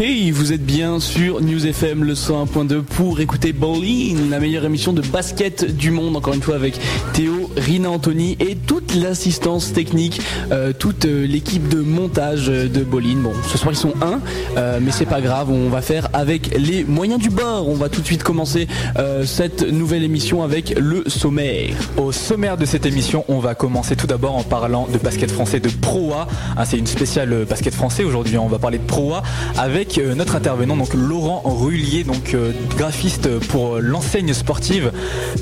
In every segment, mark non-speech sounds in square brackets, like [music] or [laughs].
Ok, vous êtes bien sur News FM le 101.2 pour écouter Bowling, la meilleure émission de basket du monde, encore une fois avec Théo, Rina Anthony et toute l'assistance technique, euh, toute euh, l'équipe de montage de Bowling. Bon, ce soir ils sont un, euh, mais c'est pas grave, on va faire avec les moyens du bord. On va tout de suite commencer cette nouvelle émission avec le sommaire. Au sommaire de cette émission, on va commencer tout d'abord en parlant de basket français de Pro A. Ah, c'est une spéciale basket français aujourd'hui, on va parler de Pro A avec euh, notre intervenant, donc Laurent Rullier, donc euh, graphiste pour l'enseigne sportive.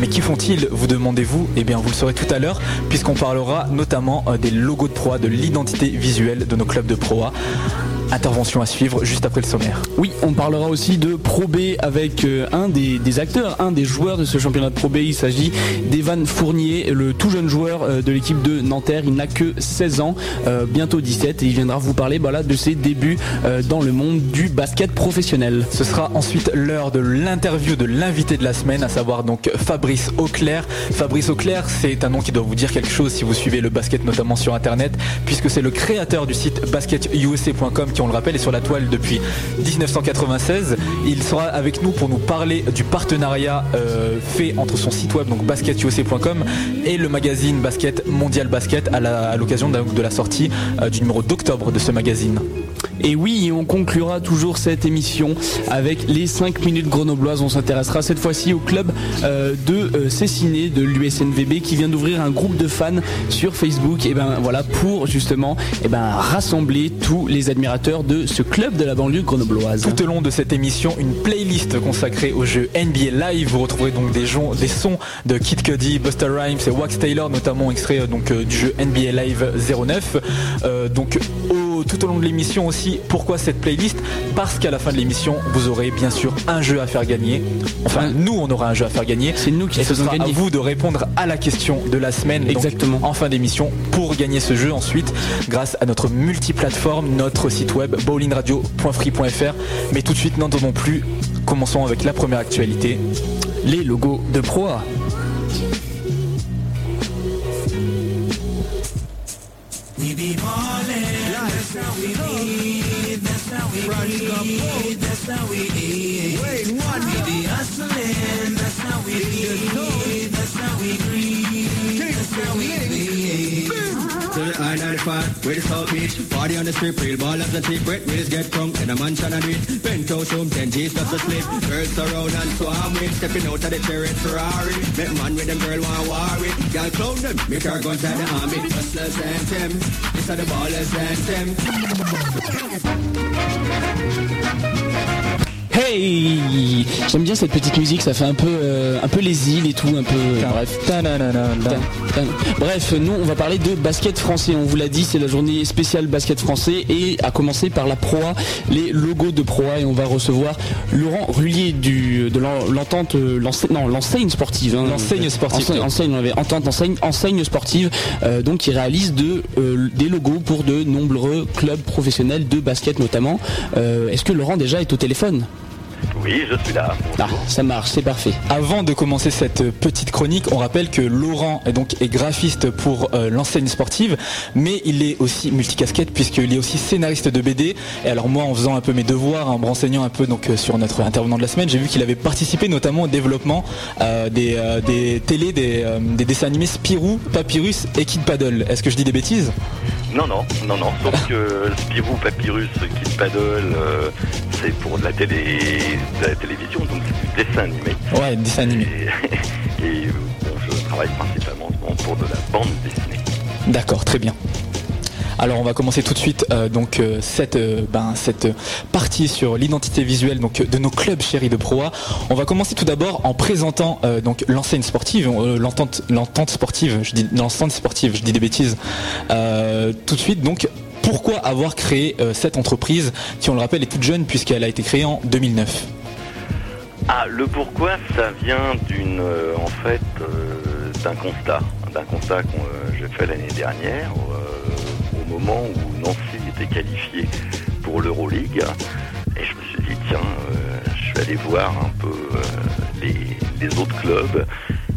Mais qui font-ils, vous demandez-vous? Eh bien, vous saurez tout à l'heure, puisqu'on parlera notamment euh, des logos de proie, de l'identité visuelle de nos clubs de proa. Intervention à suivre juste après le sommaire. Oui, on parlera aussi de Pro B avec euh, un des, acteurs, un des joueurs de ce championnat de Pro B. Il s'agit d'Evan Fournier, le tout jeune joueur euh, de l'équipe de Nanterre. Il n'a que 16 ans, euh, bientôt 17, et il viendra vous parler voilà, de ses débuts dans le monde du basket professionnel. Ce sera ensuite l'heure de l'interview de l'invité de la semaine, à savoir donc Fabrice Auclair. Fabrice Auclair, c'est un nom qui doit vous dire quelque chose si vous suivez le basket notamment sur internet, puisque c'est le créateur du site basketusa.com on le rappelle, est sur la toile depuis 1996. Il sera avec nous pour nous parler du partenariat euh, fait entre son site web, donc basketuoc.com, et le magazine Basket Mondial Basket à l'occasion de, la sortie euh, du numéro d'octobre de ce magazine. Et oui, on conclura toujours cette émission avec les 5 minutes grenobloises. On s'intéressera cette fois-ci au club euh, de euh, Cessiné de l'USNVB qui vient d'ouvrir un groupe de fans sur Facebook. Et ben voilà pour justement et ben rassembler tous les admirateurs de ce club de la banlieue grenobloise. Tout au long de cette émission, une playlist consacrée au jeu NBA Live. Vous retrouverez donc des, sons de Kid Cudi, Buster Rhymes et Wax Taylor, notamment extrait euh, donc du jeu NBA Live 09. donc tout au long de l'émission aussi. Pourquoi cette playlist? Parce qu'à la fin de l'émission, vous aurez bien sûr un jeu à faire gagner. Enfin, nous, on aura un jeu à faire gagner. C'est nous qui Et ce sera à vous de répondre à la question de la semaine. Exactement. en fin d'émission, pour gagner ce jeu ensuite, grâce à notre multiplateforme, notre site web bowlingradio.free.fr. Mais tout de suite, n'entendons plus. Commençons avec la première actualité. Les logos de proie. That's how we eat. That's how we eat. That's how we eat. Wait, what? We be hustling. I-95, where the South Beach Party on the strip, real ball of the secret Wheels get drunk in a mansion and it Penthouse room, 10 G's just to sleep Girls around and swarm with Stepping out of the chariot Ferrari. Met man with them girl want it Girl clown them, make her guns at the army. Hustlers anthem, this are the ballers anthem Hey J'aime bien cette petite musique, ça fait un peu, euh, un peu les îles et tout, un peu. bref. Bref, nous on va parler de basket français. On vous l'a dit, c'est la journée spéciale basket français et à commencer par la proie, les logos de proie et on va recevoir Laurent Rullier du de l'entente, euh, non l'enseigne sportive. Hein. l'enseigne sportive. Enseigne, on avait entente enseigne, enseigne sportive, euh, donc qui réalise de des logos pour de nombreux clubs professionnels de basket notamment. Est-ce que Laurent déjà est au téléphone? Oui, je suis là. Ah, ça marche, c'est parfait. Avant de commencer cette petite chronique, on rappelle que Laurent est donc est graphiste pour euh, l'enseigne sportive, mais il est aussi multicasquette puisqu'il est aussi scénariste de BD. Et alors moi, en faisant un peu mes devoirs, en me renseignant un peu donc euh, sur notre intervenant de la semaine, j'ai vu qu'il avait participé notamment au développement euh, des, des télés, des, des, dessins animés Spirou, Papyrus et Kid Paddle. Est-ce que je dis des bêtises? Non, non, non, non. Sauf que Spirou, Papyrus, Kid Paddle, c'est pour de la télé, de la télévision, donc c'est du dessin animé. Ouais, dessin animé. Et, je travaille principalement pour de la bande dessinée. D'accord, très bien. Alors on va commencer tout de suite euh, donc euh, cette, euh, ben, cette partie sur l'identité visuelle de nos clubs chéris de proa. On va commencer tout d'abord en présentant donc l'enseigne sportive, l'entente sportive, je dis sportive, je dis des bêtises. tout de suite donc pourquoi avoir créé cette entreprise qui on le rappelle est toute jeune puisqu'elle a été créée en 2009 ah, le pourquoi, ça vient d'une, en fait, d'un constat, d'un constat que j'ai fait l'année dernière, moment où Nancy était qualifié pour l'Euroleague. Et je me suis dit, tiens, euh, je vais aller voir un peu euh, les, autres clubs.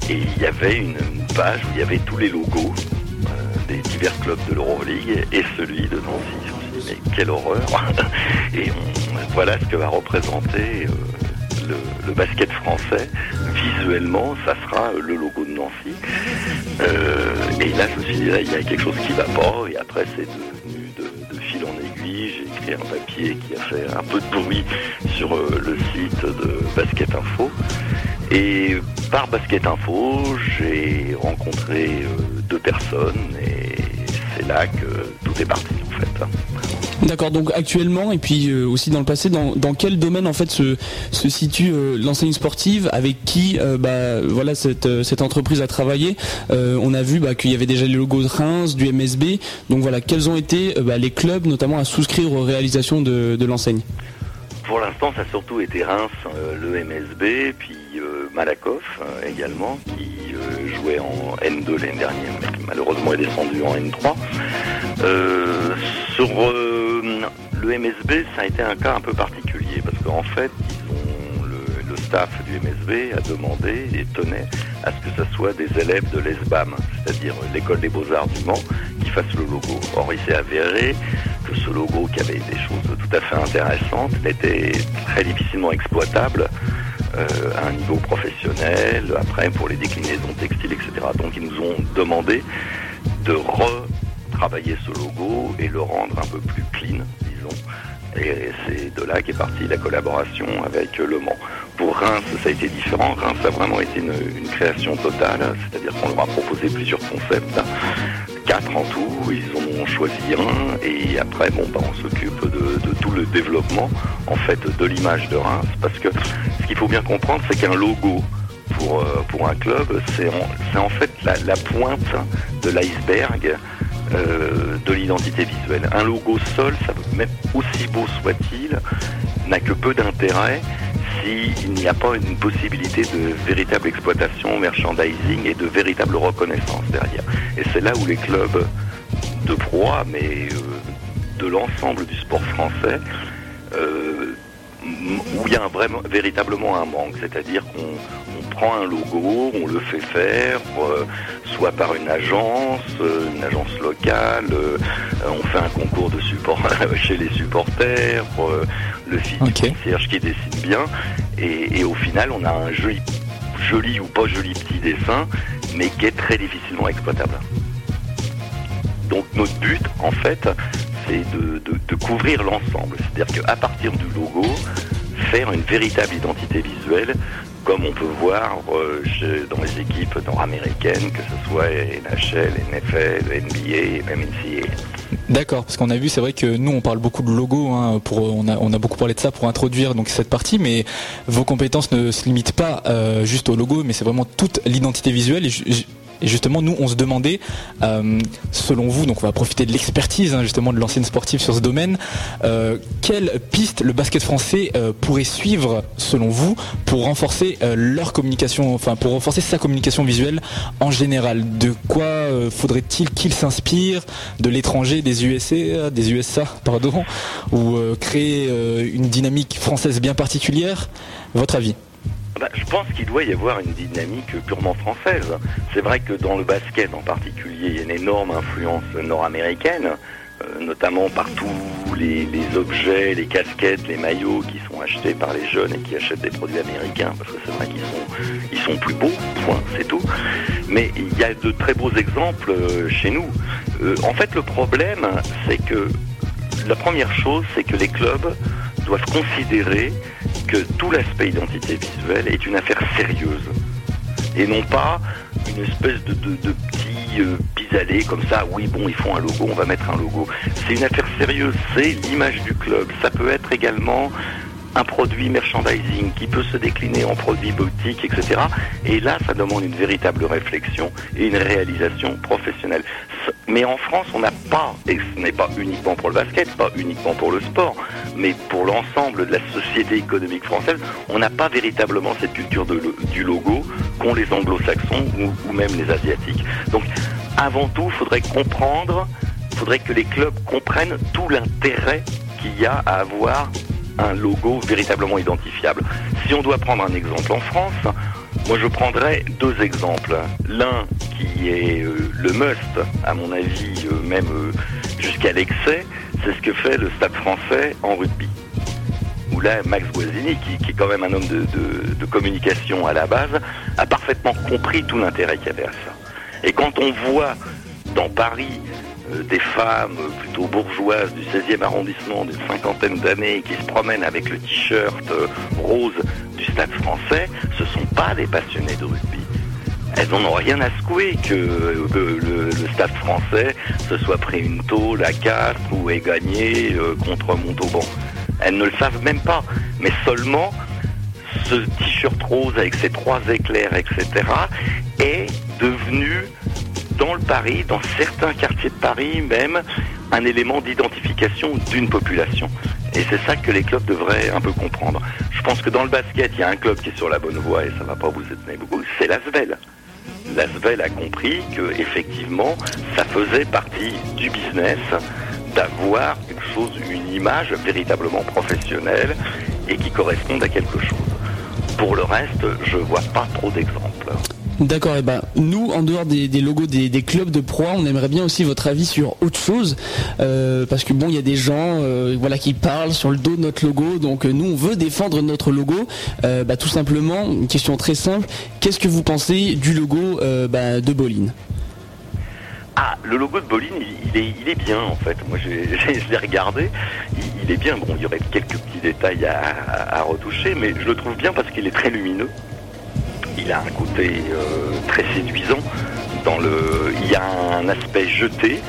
Et il y avait une, page où il y avait tous les logos euh, des divers clubs de l'Euroleague et celui de Nancy. Je me suis dit, mais quelle horreur [laughs] Et voilà ce que va représenter le, basket français. Visuellement, ça sera le logo de Nancy. et là, je me suis dit, il y a quelque chose qui va pas, et après, c'est devenu de, de fil en aiguille. J'ai écrit un papier qui a fait un peu de bruit sur le site de Basket Info. Et par Basket Info, j'ai rencontré euh, deux personnes et c'est là que tout est parti en fait. D'accord, donc actuellement et puis euh, aussi dans le passé, dans, quel domaine en fait se, se situe euh, l'enseigne sportive? Avec qui bah, voilà, cette, cette entreprise a travaillé? On a vu bah, qu'il y avait déjà les logos de Reims, du MSB. Donc voilà, quels ont été bah, les clubs notamment à souscrire aux réalisations de, de l'enseigne? Pour l'instant, ça a surtout été Reims, le MSB, puis Malakoff euh, également, qui euh, jouait en N2 l'année dernière, mais qui malheureusement est descendu en N3. Euh, sur le MSB, ça a été un cas un peu particulier, parce qu'en fait, le, staff du MSB a demandé et tenait à ce que ce soit des élèves de l'ESBAM, c'est-à-dire l'école des beaux-arts du Mans, qui fassent le logo. Or, il s'est avéré que ce logo, qui avait des choses tout à fait intéressantes, était très difficilement exploitable euh, à un niveau professionnel, après pour les déclinaisons textiles, etc. Donc ils nous ont demandé de retravailler ce logo et le rendre un peu plus clean, disons. Et c'est de là qu'est partie la collaboration avec Le Mans. Pour Reims, ça a été différent. Reims a vraiment été une, création totale, c'est-à-dire qu'on leur a proposé plusieurs concepts quatre en tout, ils ont choisi un et après bon bah, on s'occupe de, tout le développement en fait de l'image de Reims parce que ce qu'il faut bien comprendre c'est qu'un logo pour, euh, pour un club c'est en, en fait la, pointe de l'iceberg euh, de l'identité visuelle. Un logo seul, ça, même aussi beau soit-il, n'a que peu d'intérêt s'il n'y a pas une possibilité de véritable exploitation, merchandising et de véritable reconnaissance derrière. Et c'est là où les clubs de proie, mais euh, de l'ensemble du sport français, euh, où il y a vraiment, véritablement un manque, c'est-à-dire qu'on prend un logo, on le fait faire, euh, soit par une agence, une agence locale, on fait un concours de support [laughs] chez les supporters, le site okay. qui dessine bien, et, au final on a un joli, joli ou pas joli petit dessin, mais qui est très difficilement exploitable. Donc notre but, en fait, c'est de, couvrir l'ensemble. C'est-à-dire qu'à partir du logo, faire une véritable identité visuelle, comme on peut voir euh, dans les équipes nord-américaines, que ce soit NHL, NFL, NBA même NCAA. D'accord, parce qu'on a vu, c'est vrai que nous on parle beaucoup de logo, hein, pour, on, a, beaucoup parlé de ça pour introduire donc cette partie, mais vos compétences ne se limitent pas euh, juste au logo, mais c'est vraiment toute l'identité visuelle. Et justement, nous, on se demandait, euh, selon vous, donc on va profiter de l'expertise hein, justement de l'ancienne sportive sur ce domaine, euh, quelle piste le basket français euh, pourrait suivre, selon vous, pour renforcer leur communication, enfin pour renforcer sa communication visuelle en général? De quoi faudrait-il qu'il s'inspire De l'étranger, des USA, des USA, pardon, ou créer une dynamique française bien particulière? Votre avis? Bah, je pense qu'il doit y avoir une dynamique purement française. C'est vrai que dans le basket en particulier, il y a une énorme influence nord-américaine, euh, notamment par tous les, objets, les casquettes, les maillots qui sont achetés par les jeunes et qui achètent des produits américains, parce que c'est vrai qu'ils sont, ils sont plus beaux, point, c'est tout. Mais il y a de très beaux exemples euh, chez nous. Euh, en fait, le problème, c'est que la première chose, c'est que les clubs doivent considérer que tout l'aspect identité visuelle est une affaire sérieuse et non pas une espèce de, de, petit euh, pis-aller comme ça, oui bon ils font un logo, on va mettre un logo. C'est une affaire sérieuse, c'est l'image du club. Ça peut être également un produit merchandising qui peut se décliner en produit boutique, etc. Et là, ça demande une véritable réflexion et une réalisation professionnelle. Mais en France, on n'a pas, et ce n'est pas uniquement pour le basket, pas uniquement pour le sport, mais pour l'ensemble de la société économique française, on n'a pas véritablement cette culture du logo qu'ont les anglo-saxons ou, ou même les asiatiques. Donc, avant tout, il faudrait comprendre, il faudrait que les clubs comprennent tout l'intérêt qu'il y a à avoir un logo véritablement identifiable. Si on doit prendre un exemple en France, moi je prendrais deux exemples. L'un qui est euh, le must, à mon avis, euh, même euh, jusqu'à l'excès, c'est ce que fait le Stade français en rugby. Où là, Max Guazzini, qui, est quand même un homme de, de- communication à la base, a parfaitement compris tout l'intérêt qu'il y avait à ça. Et quand on voit dans Paris des femmes euh, plutôt bourgeoises du 16e arrondissement d'une cinquantaine d'années qui se promènent avec le t-shirt euh, rose du Stade français, ce sont pas des passionnés de rugby. Elles n'en ont rien à secouer que euh, le, stade français se soit pris une tôle à Castres ou ait gagné euh, contre Montauban. Elles ne le savent même pas. Mais seulement ce t-shirt rose avec ses trois éclairs, etc., est devenu dans le Paris, dans certains quartiers de Paris même, un élément d'identification d'une population. Et c'est ça que les clubs devraient un peu comprendre. Je pense que dans le basket, il y a un club qui est sur la bonne voie et ça va pas vous étonner beaucoup, c'est l'Asvel. L'Asvel a compris que effectivement, ça faisait partie du business d'avoir quelque chose, une image véritablement professionnelle et qui corresponde à quelque chose. Pour le reste, je vois pas trop d'exemples. D'accord, et ben nous, en dehors des, logos des, clubs de proie, on aimerait bien aussi votre avis sur autre chose, euh, parce que bon, il y a des gens, euh, voilà, qui parlent sur le dos de notre logo, donc euh, nous, on veut défendre notre logo. Bah, tout simplement, une question très simple, qu'est-ce que vous pensez du logo bah, de Boline? Ah, le logo de Boline, il, est, il est bien en fait. Moi, [laughs] je l'ai regardé. Il, est bien. Bon, il y aurait quelques petits détails à retoucher, mais je le trouve bien parce qu'il est très lumineux. Il a un côté euh, très séduisant. Dans le, il y a un aspect jeté.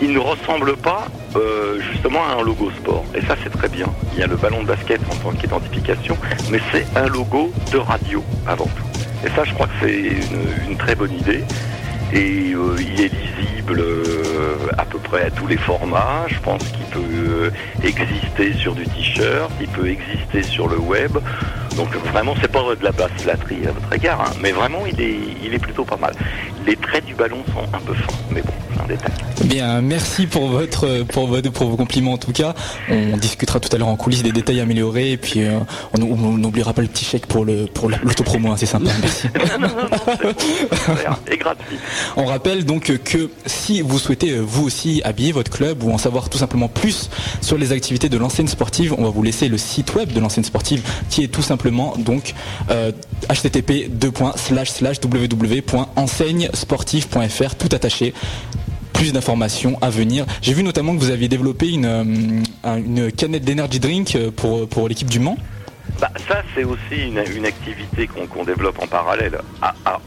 Il, ne ressemble pas euh, justement à un logo sport. Et ça, c'est très bien. Il y a le ballon de basket en tant qu'identification, mais c'est un logo de radio avant tout. Et ça, je crois que c'est une, très bonne idée et euh, il est lisible à peu près à tous les formats. Je pense qu'il peut exister sur du t-shirt, il peut exister sur le web. Donc vraiment, c'est pas de la basse latterie à votre égard, hein, mais vraiment, il est plutôt pas mal. Les traits du ballon sont un peu fins, mais bon, c'est un détail. Bien, merci pour votre pour votre pour vos compliments en tout cas. On discutera tout à l'heure en coulisses des détails améliorés et puis euh, on n'oubliera pas le petit chèque pour le pour la- l'autopromo, hein, c'est sympa. Merci. [laughs] non, non, non, c'est bon, c'est clair, et gratuit. On rappelle donc que si vous souhaitez euh, vous aussi habiller votre club ou en savoir tout simplement plus sur les activités de l'enseigne sportive, on va vous laisser le site web de l'enseigne sportive qui est tout simplement donc euh, http www.enseignesportive.fr tout attaché. Plus d'informations à venir. J'ai vu notamment que vous aviez développé une, euh, canette d'energy drink euh, pour, l'équipe du Mans. Bah, ça, c'est aussi une, activité qu'on développe en parallèle,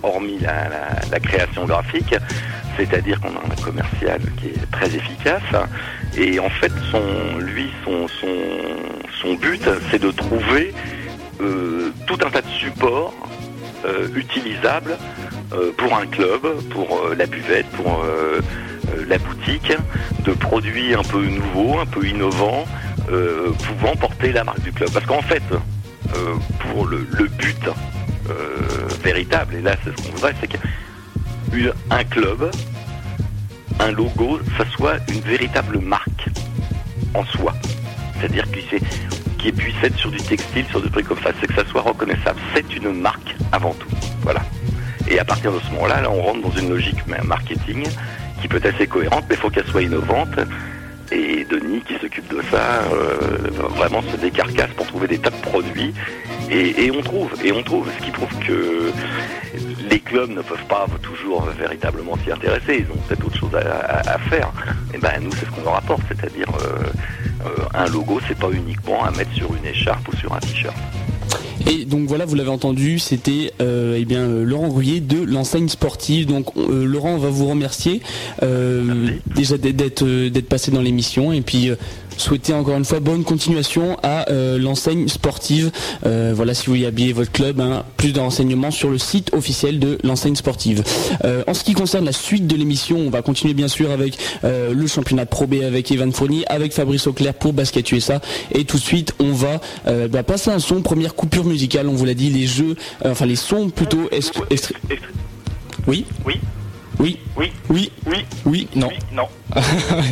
hormis la, création graphique. C'est-à-dire qu'on a un commercial qui est très efficace. Et en fait, son, lui, son, son, son but, c'est de trouver euh, tout un tas de supports utilisables pour un club, pour euh, la buvette, pour euh, euh, la boutique, de produits un peu nouveaux, un peu innovants, euh, pouvant porter la marque du club. Parce qu'en fait, euh, pour le, but euh, véritable, et là c'est ce qu'on voudrait, c'est qu'un club, un logo, ça soit une véritable marque en soi. C'est-à-dire qu'il puisse être sur du textile, sur des trucs comme ça, c'est que ça soit reconnaissable. C'est une marque avant tout. Voilà. Et à partir de ce moment-là, là, on rentre dans une logique ma- marketing qui peut être assez cohérente, mais il faut qu'elle soit innovante. Et Denis, qui s'occupe de ça, euh, vraiment se décarcasse pour trouver des tas de produits. Et, on trouve, et on trouve, ce qui prouve que les clubs ne peuvent pas toujours véritablement s'y intéresser. Ils ont peut-être autre chose à, faire. Et ben nous, c'est ce qu'on leur apporte, c'est-à-dire euh, euh, un logo, c'est pas uniquement à mettre sur une écharpe ou sur un t-shirt. Et donc voilà, vous l'avez entendu, c'était euh, eh bien euh, Laurent Rouillet de l'enseigne sportive. Donc euh, Laurent, on va vous remercier euh, Merci. déjà d'être- d'être d'être passé dans l'émission et puis euh, souhaiter encore une fois bonne continuation à euh, l'enseigne sportive. Euh, voilà, si vous voulez habiller votre club, hein, plus de renseignements sur le site officiel de l'enseigne sportive. Euh, en ce qui concerne la suite de l'émission, on va continuer bien sûr avec le championnat Pro B avec Evan Fournier, avec Fabrice Auclair pour Basket USA. Et tout de suite, on va bah, passer un son, première coupure musicale, on vous l'a dit, les jeux, enfin les sons plutôt. Oui? Oui. Oui. Oui. Oui. Oui. Oui. Non. Oui. Non. [laughs]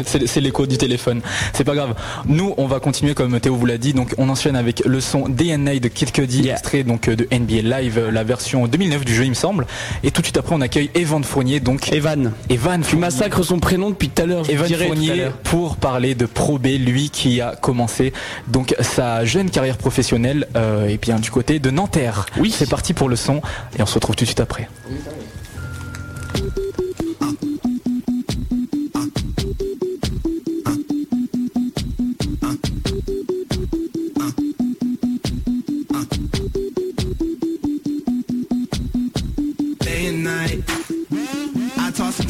c'est l'écho du téléphone. C'est pas grave. Nous, on va continuer comme Théo vous l'a dit. Donc, on enchaîne avec le son DNA de Kid Cudi, Yeah. extrait donc de NBA Live, euh, la version 2009 du jeu, il me semble. Et tout de suite après, on accueille Evan Fournier, donc Evan. Evan Tu massacres son prénom depuis tout à l'heure. Evan Fournier pour parler de Pro B, lui qui a commencé donc sa jeune carrière professionnelle euh, et bien du côté de Nanterre. Oui. c'est parti pour le son et on se retrouve tout de suite après.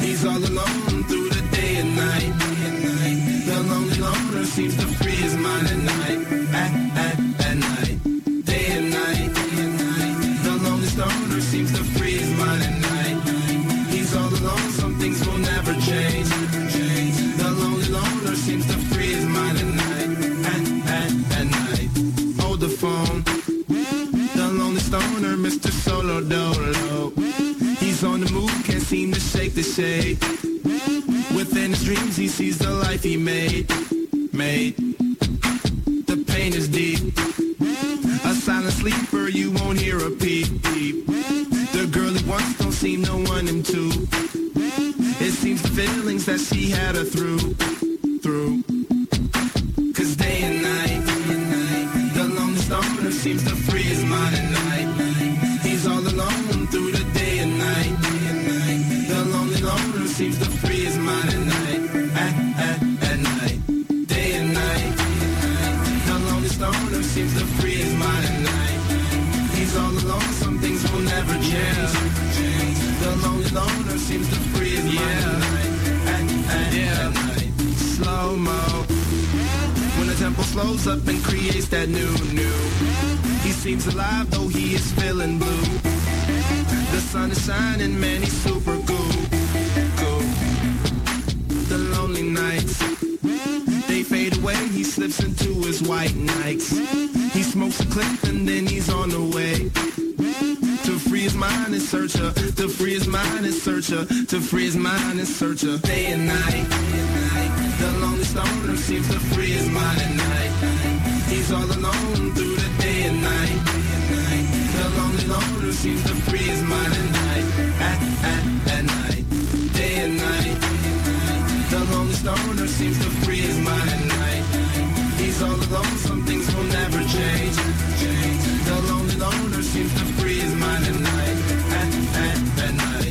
He's all alone through the day and night. The lonely loner seems to free his mind at night, shade. Within his dreams, he sees the life he made. Made. The pain is deep. A silent sleeper, you won't hear a peep. peep. The girl he wants don't seem to want him to. It seems the feelings that she had her through. Through. Cause day and night, and the lonely stoner seems to free his mind at night. Loner seems to free his mind at at, at, at night. Slow mo. When the tempo slows up and creates that new, new. He seems alive though he is feeling blue. The sun is shining, man, he's super cool, cool. The lonely nights They fade away, he slips into his white nights. He smokes a clip and then he's on the way mind and search her, to free his mind and search her, to free his mind and search her. Day and night, the lonely stoner seems to free his mind at night. He's all alone through the day and night. The lonely loner seems to free his mind at night, at, at, at night. Day and night, the lonely stoner seems to free his mind at night. He's all alone, some things will never change. The lonely loner seems to free Friday night, at, at, at night.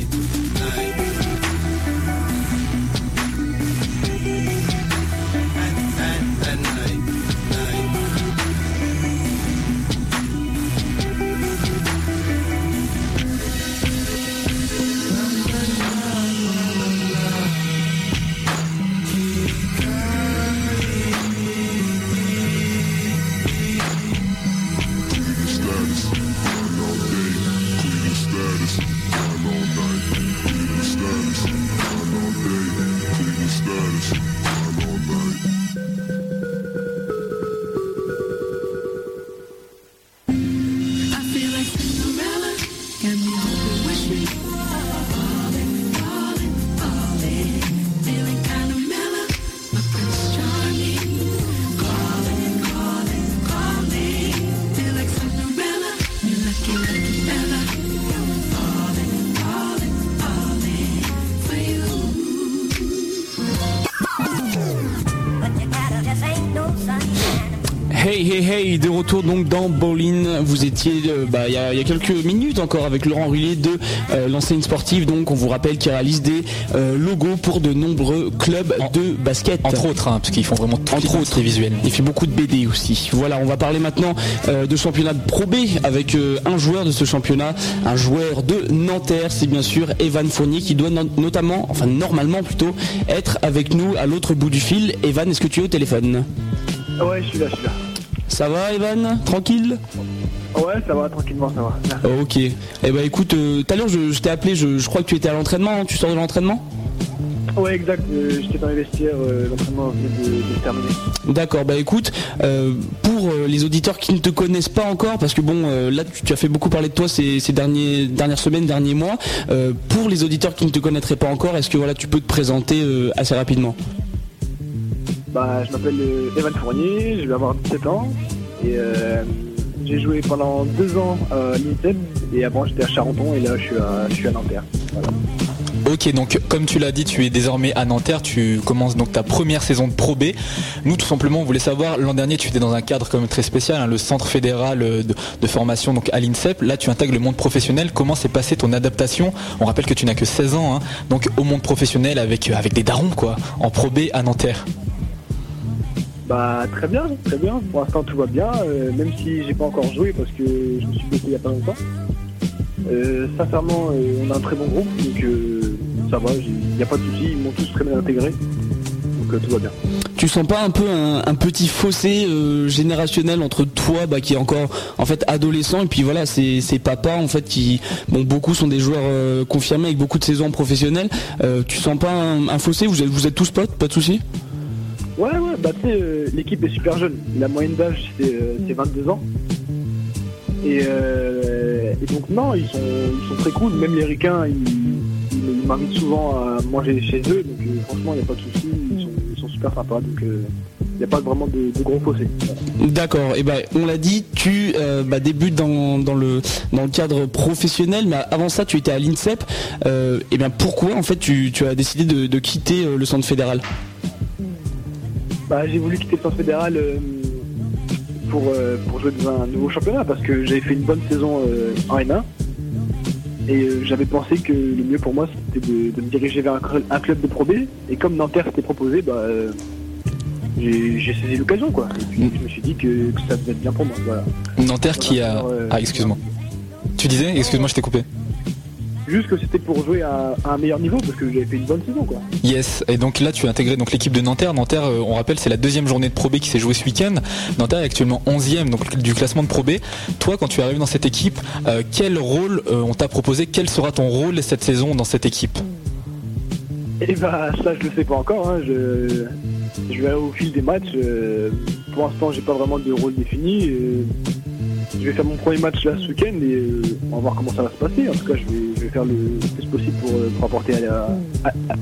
Donc dans Bowling. Vous étiez euh, bah, il y, a, quelques minutes encore avec Laurent Rullier de euh, l'enseigne sportive. Donc on vous rappelle qu'il réalise des euh, logos pour de nombreux clubs de basket. Entre autres, hein, parce qu'ils font vraiment tout Entre autres visuels. Il fait beaucoup de BD aussi. Voilà, on va parler maintenant de championnat de Pro B avec un joueur de ce championnat, un joueur de Nanterre, c'est bien sûr Evan Fournier qui doit notamment, enfin normalement plutôt, être avec nous à l'autre bout du fil. Evan, est-ce que tu es au téléphone? Ouais, je suis là, je suis là. Ça va Evan Tranquille Ouais, ça va, tranquillement, ça va. ok. Eh ben écoute, euh, tout à l'heure je, t'ai appelé, je, crois que tu étais à l'entraînement, hein. tu sors de l'entraînement Ouais, exact. Euh, j'étais dans les vestiaires, euh, l'entraînement vient de, se terminer. D'accord, bah écoute, pour les auditeurs qui ne te connaissent pas encore, parce que bon, là tu, as fait beaucoup parler de toi ces, derniers, dernières semaines, derniers mois. pour les auditeurs qui ne te connaîtraient pas encore, est-ce que voilà, tu peux te présenter assez rapidement? Bah, je m'appelle euh, Evan Fournier, je vais avoir 17 ans et euh, j'ai joué pendant deux ans à l'INSEP et avant j'étais à Charenton et là je suis à, Nanterre. Ok, donc comme tu l'as dit, tu es désormais à Nanterre, tu commences donc ta première saison de Pro B. Nous, tout simplement, on voulait savoir, l'an dernier, tu étais dans un cadre comme très spécial, hein, le centre fédéral de, formation donc à l'INSEP. Là, tu intègres le monde professionnel. Comment s'est passée ton adaptation? On rappelle que tu n'as que 16 ans, hein, donc au monde professionnel avec, avec des darons, quoi, en Pro B à Nanterre. Bah très bien, très bien. Pour l'instant tout va bien, euh, même si j'ai pas encore joué parce que je me suis blessé il y a pas longtemps. Euh, sincèrement, euh, on a un très bon groupe, donc ça va, il n'y a pas de soucis, ils m'ont tous très bien intégré. Donc tout va bien. Tu sens pas un peu un, petit fossé générationnel entre toi bah, qui est encore en fait adolescent et puis voilà c'est papas en fait qui bon beaucoup sont des joueurs confirmés avec beaucoup de saisons professionnelles. tu sens pas un, fossé? Vous êtes, vous êtes tous potes, pas de soucis Ouais, ouais, bah tu sais, euh, l'équipe est super jeune. La moyenne d'âge, c'est 22 euh, ans. Euh, et, donc, non, ils sont, ils sont très cool. Même les ricains, ils, m'invitent souvent à manger chez eux. Donc, franchement, il n'y a pas de souci. Ils sont, super sympas. Donc, il n'y a pas vraiment de, gros fossés. D'accord. Et ben, on l'a dit, tu bah, débutes dans, le, dans le cadre professionnel, mais avant ça, tu étais à l'INSEP. et bien, pourquoi en fait tu, as décidé de quitter le centre fédéral? Bah, j'ai voulu quitter le centre fédéral euh, pour, euh, pour jouer dans un nouveau championnat parce que j'avais fait une bonne saison euh, en N1 et j'avais pensé que le mieux pour moi c'était de, me diriger vers un, club de Pro B. Et comme Nanterre s'était proposé bah, j'ai saisi l'occasion quoi. Et puis je me suis dit que, ça devait être bien pour moi Nanterre qui a ah excuse-moi. Tu disais excuse-moi je t'ai coupé Juste que c'était pour jouer à, un meilleur niveau parce que j'avais fait une bonne saison quoi. Yes, et donc là tu as intégré donc l'équipe de Nanterre. Nanterre, euh, on rappelle, c'est la deuxième journée de Pro B qui s'est jouée ce week-end. Nanterre est actuellement 11e donc, du classement de Pro B. Toi, quand tu arrives dans cette équipe, euh, quel rôle euh, on t'a proposé? Quel sera ton rôle cette saison dans cette équipe? Eh bah ça je le sais pas encore. Hein. Je... je vais au fil des matchs. Pour l'instant j'ai pas vraiment de rôle défini je vais faire mon premier match là ce week-end et euh, on va voir comment ça va se passer. En tout cas, je vais, faire le plus possible pour, euh, apporter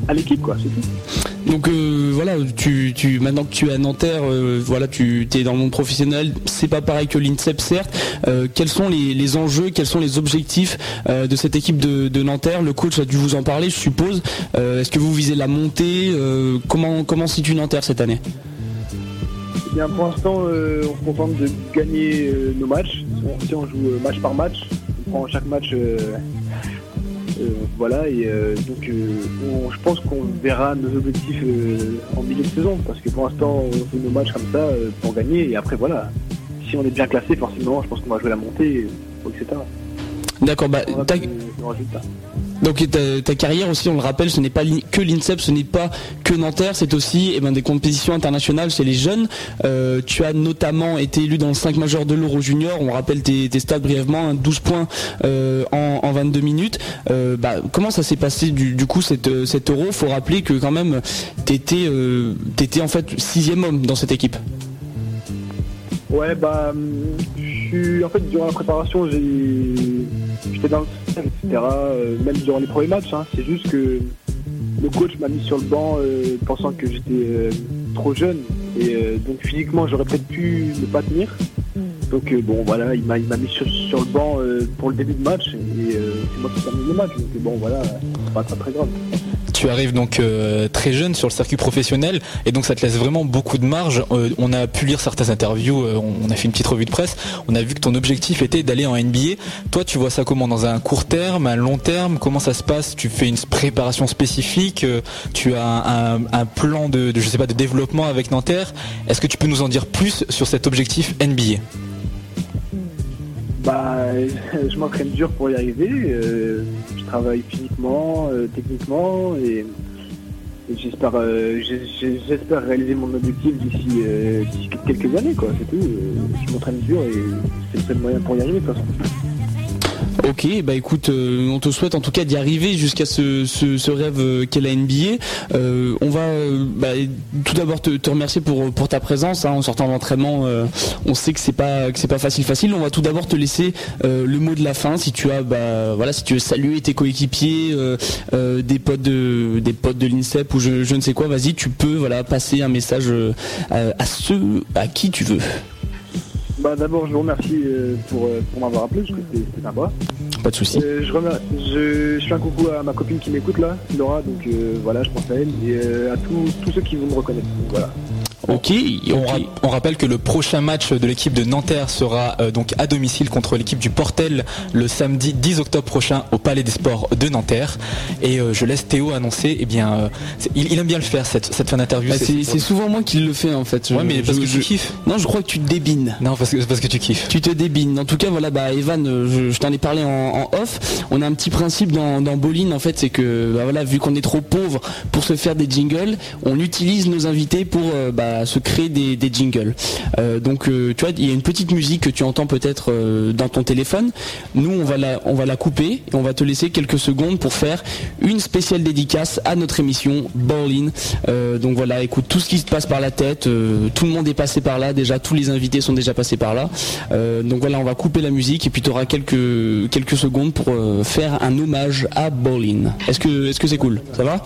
à, l'équipe, quoi. C'est tout. Donc euh, voilà, tu, maintenant que tu es à Nanterre, voilà, tu es dans le monde professionnel. C'est pas pareil que l'INSEP, certes. quels sont les, enjeux, quels sont les objectifs de cette équipe de, Nanterre? Le coach a dû vous en parler, je suppose. Est-ce que vous visez la montée? Comment comment situe Nanterre cette année? Pour l'instant, euh, on se contente de gagner euh, nos matchs. Si on joue euh, match par match, on prend chaque match. voilà, et donc je pense qu'on verra nos objectifs en milieu de saison, parce que pour l'instant, on fait nos matchs comme ça pour gagner, et après, voilà. Si on est bien classé, forcément, je pense qu'on va jouer la montée, etc. D'accord, bah, donc ta, carrière aussi, on le rappelle, ce n'est pas que l'INSEP, ce n'est pas que Nanterre, c'est aussi eh ben, des compétitions internationales chez les jeunes. Euh, tu as notamment été élu dans le 5 majeur de l'Euro Junior, on rappelle tes, stats brièvement, 12 hein, points euh, en, 22 minutes. Euh, bah, comment ça s'est passé du, coup cet Euro? Faut rappeler que quand même, tu étais en fait sixième homme dans cette équipe. Ouais, bah, en fait, durant la préparation, j'étais dans le etc. Euh, même durant les premiers matchs, hein. c'est juste que le coach m'a mis sur le banc euh, pensant que j'étais euh, trop jeune et donc physiquement j'aurais peut-être pu ne pas tenir. Donc bon voilà, il m'a mis sur, le banc pour le début de match et c'est moi qui termine le match. Donc bon voilà, c'est pas très, très grave tu arrives donc euh, très jeune sur le circuit professionnel et donc ça te laisse vraiment beaucoup de marge. Euh, on a pu lire certaines interviews, euh, on a fait une petite revue de presse, on a vu que ton objectif était d'aller en NBA. Toi, tu vois ça comment? Dans un court terme, un long terme? Comment ça se passe? Tu fais une préparation spécifique? Tu as un, plan de, sais pas, de développement avec Nanterre? Est-ce que tu peux nous en dire plus sur cet objectif NBA bah, [laughs] je m'entraîne dur pour y arriver. Euh, je travaille physiquement, euh, techniquement et, j'espère, euh, j'espère réaliser mon objectif d'ici, quelques années. Quoi, c'est tout. je m'entraîne dur et c'est le seul moyen pour y arriver de. Ok, bah écoute, euh, on te souhaite en tout cas d'y arriver jusqu'à ce, rêve euh, qu'est la NBA. Euh, on va bah, tout d'abord te, remercier pour, pour ta présence hein, en sortant d'entraînement. on sait que c'est pas que c'est pas facile facile. On va tout d'abord te laisser le mot de la fin. Si tu as bah voilà, si tu veux saluer tes coéquipiers, des potes de des potes de l'INSEP ou je, je ne sais quoi, vas-y, tu peux voilà passer un message à ceux à qui tu veux. Bah, D'abord, je vous remercie euh, pour, euh, pour m'avoir appelé, parce que c'était sympa. Pas de soucis. Euh, je, je, fais un coucou à ma copine qui m'écoute là, Laura, donc voilà, je pense à elle, et à tous, tous ceux qui vont me reconnaître. voilà. Ok. On, rappelle que le prochain match de l'équipe de Nanterre sera euh, donc à domicile contre l'équipe du Portel le samedi 10 octobre prochain au Palais des Sports de Nanterre. Et euh, je laisse Théo annoncer. Eh bien, euh, il, aime bien le faire cette, fin d'interview. Bah, c'est souvent moi qui le fais en fait. ouais, mais parce que tu kiffes. Non, je crois que tu te débines. Non, parce que parce que tu kiffes. Tu te débines. En tout cas, voilà, bah Evan, je, t'en ai parlé en, off. On a un petit principe dans, dans Bolin en fait, c'est que bah, voilà, vu qu'on est trop pauvre pour se faire des jingles, on utilise nos invités pour bah, se créer des des, jingles. Euh, donc euh, tu vois, il y a une petite musique que tu entends peut-être euh, dans ton téléphone. Nous, on va la, on va la couper et on va te laisser quelques secondes pour faire une spéciale dédicace à notre émission Ballin. donc voilà, écoute tout ce qui se passe par la tête. tout le monde est passé par là déjà. Tous les invités sont déjà passés par là. donc voilà, on va couper la musique et puis tu auras quelques quelques secondes pour faire un hommage à Ballin. Est-ce que est-ce que c'est cool? Ça va?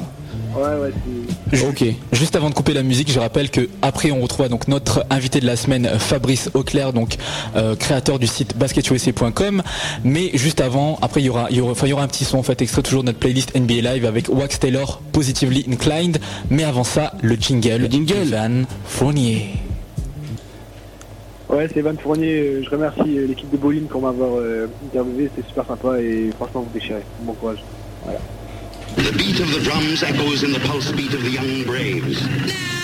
Ouais, ouais, Ok. Juste avant de couper la musique, je rappelle que après on retrouve donc notre invité de la semaine, Fabrice Auclair, donc euh, créateur du site basketusa.com. Mais juste avant, après il y aura, il y aura, il y aura un petit son en fait extrait toujours de notre playlist NBA Live avec Wax Taylor, Positively Inclined. Mais avant ça, le jingle. Le jingle. Van Fournier. Ouais, c'est Van Fournier. Euh, je remercie euh, l'équipe de Bolin pour m'avoir interviewé. C'était super sympa et franchement vous déchirez. Bon courage. Voilà. The beat of the drums echoes in the pulse beat of the young braves.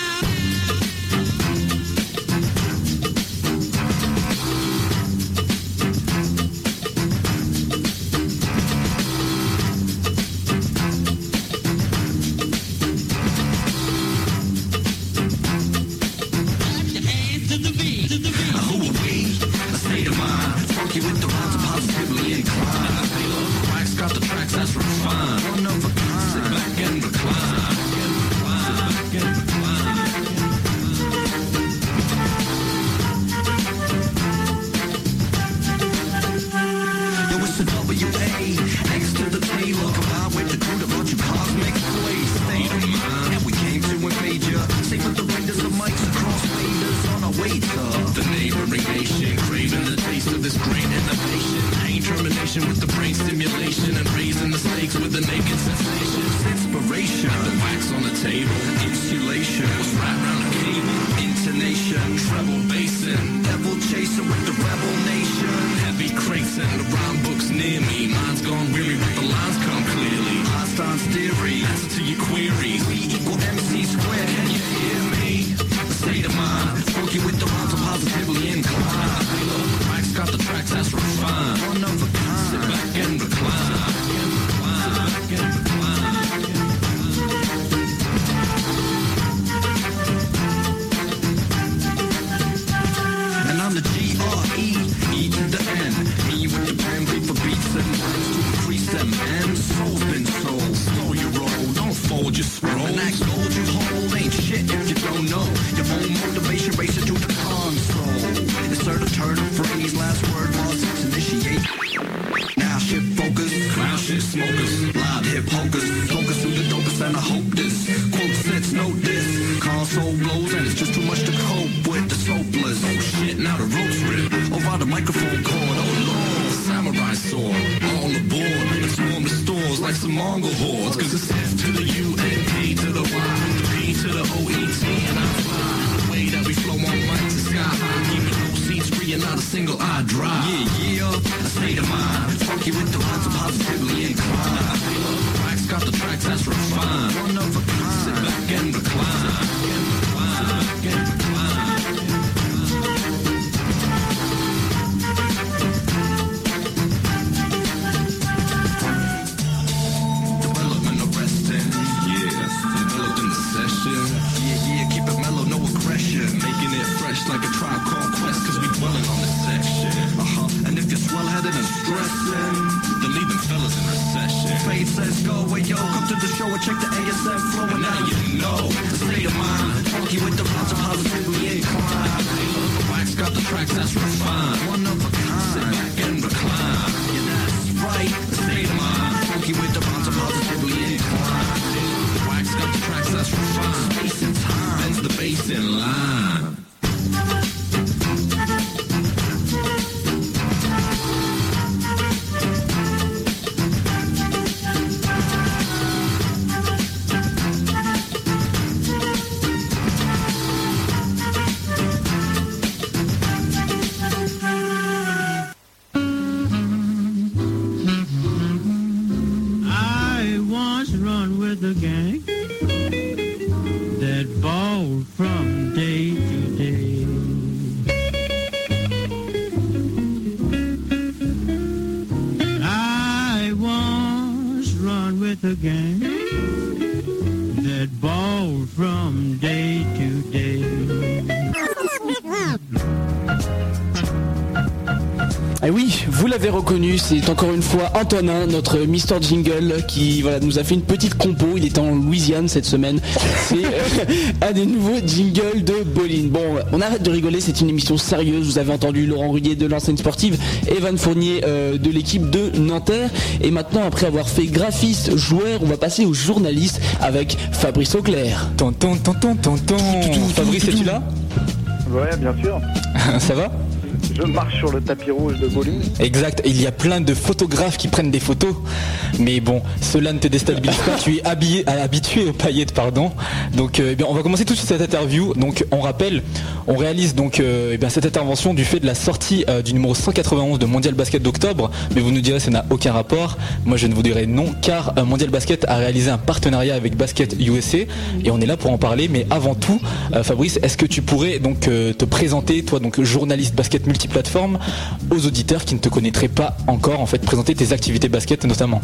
Single eye dry. Yeah, yeah, a state of mind. Funky with the c'est encore une fois Antonin, notre Mister Jingle, qui voilà, nous a fait une petite compo. Il était en Louisiane cette semaine. C'est euh, un des nouveaux jingles de Bolin. Bon, on arrête de rigoler, c'est une émission sérieuse. Vous avez entendu Laurent Ruyer de l'enseigne sportive, Evan Fournier euh, de l'équipe de Nanterre. Et maintenant, après avoir fait graphiste, joueur, on va passer aux journalistes avec Fabrice Auclair. Tonton, tonton, tonton. Fabrice, es-tu là Ouais, bien sûr. Ça va Je marche sur le tapis rouge de bowling. Exact, il y a plein de photographes qui prennent des photos, mais bon, cela ne te déstabilise pas, tu es habillé, euh, habitué aux paillettes, pardon. Donc euh, eh bien, on va commencer tout de suite cette interview. Donc on rappelle, on réalise donc euh, eh bien, cette intervention du fait de la sortie du numéro 191 de Mondial Basket d'octobre, mais vous nous direz ça n'a aucun rapport. Moi je ne vous dirai non, car Mondial Basket a réalisé un partenariat avec Basket USA et on est là pour en parler. Mais avant tout, Fabrice, est-ce que tu pourrais donc te présenter, toi donc journaliste basket multiplateforme, aux auditeurs qui ne te connaîtraient pas encore, en fait, présenter tes activités basket notamment.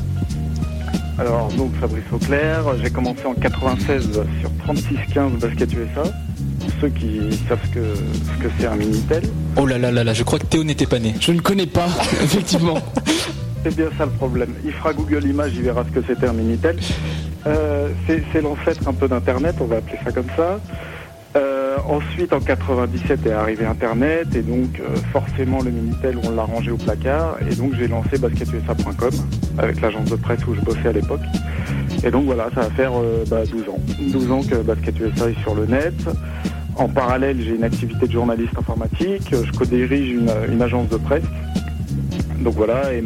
Alors, donc Fabrice Auclair, j'ai commencé en 96 sur 3615 Basket USA. Pour ceux qui savent ce que ce que c'est un Minitel. Oh là là là là, je crois que Théo n'était pas né. Je ne connais pas, [laughs] effectivement. C'est bien ça le problème. Il fera Google Images, il verra ce que c'était un Minitel. Euh, c'est c'est l'ancêtre un peu d'Internet, on va appeler ça comme ça. Euh, ensuite, en 97 est arrivé Internet et donc euh, forcément le Minitel, on l'a rangé au placard et donc j'ai lancé basketusa.com avec l'agence de presse où je bossais à l'époque. Et donc voilà, ça va faire euh, bah, 12 ans. 12 ans que Basket USA est sur le net. En parallèle, j'ai une activité de journaliste informatique. Je co-dirige une, agence de presse. Donc voilà, et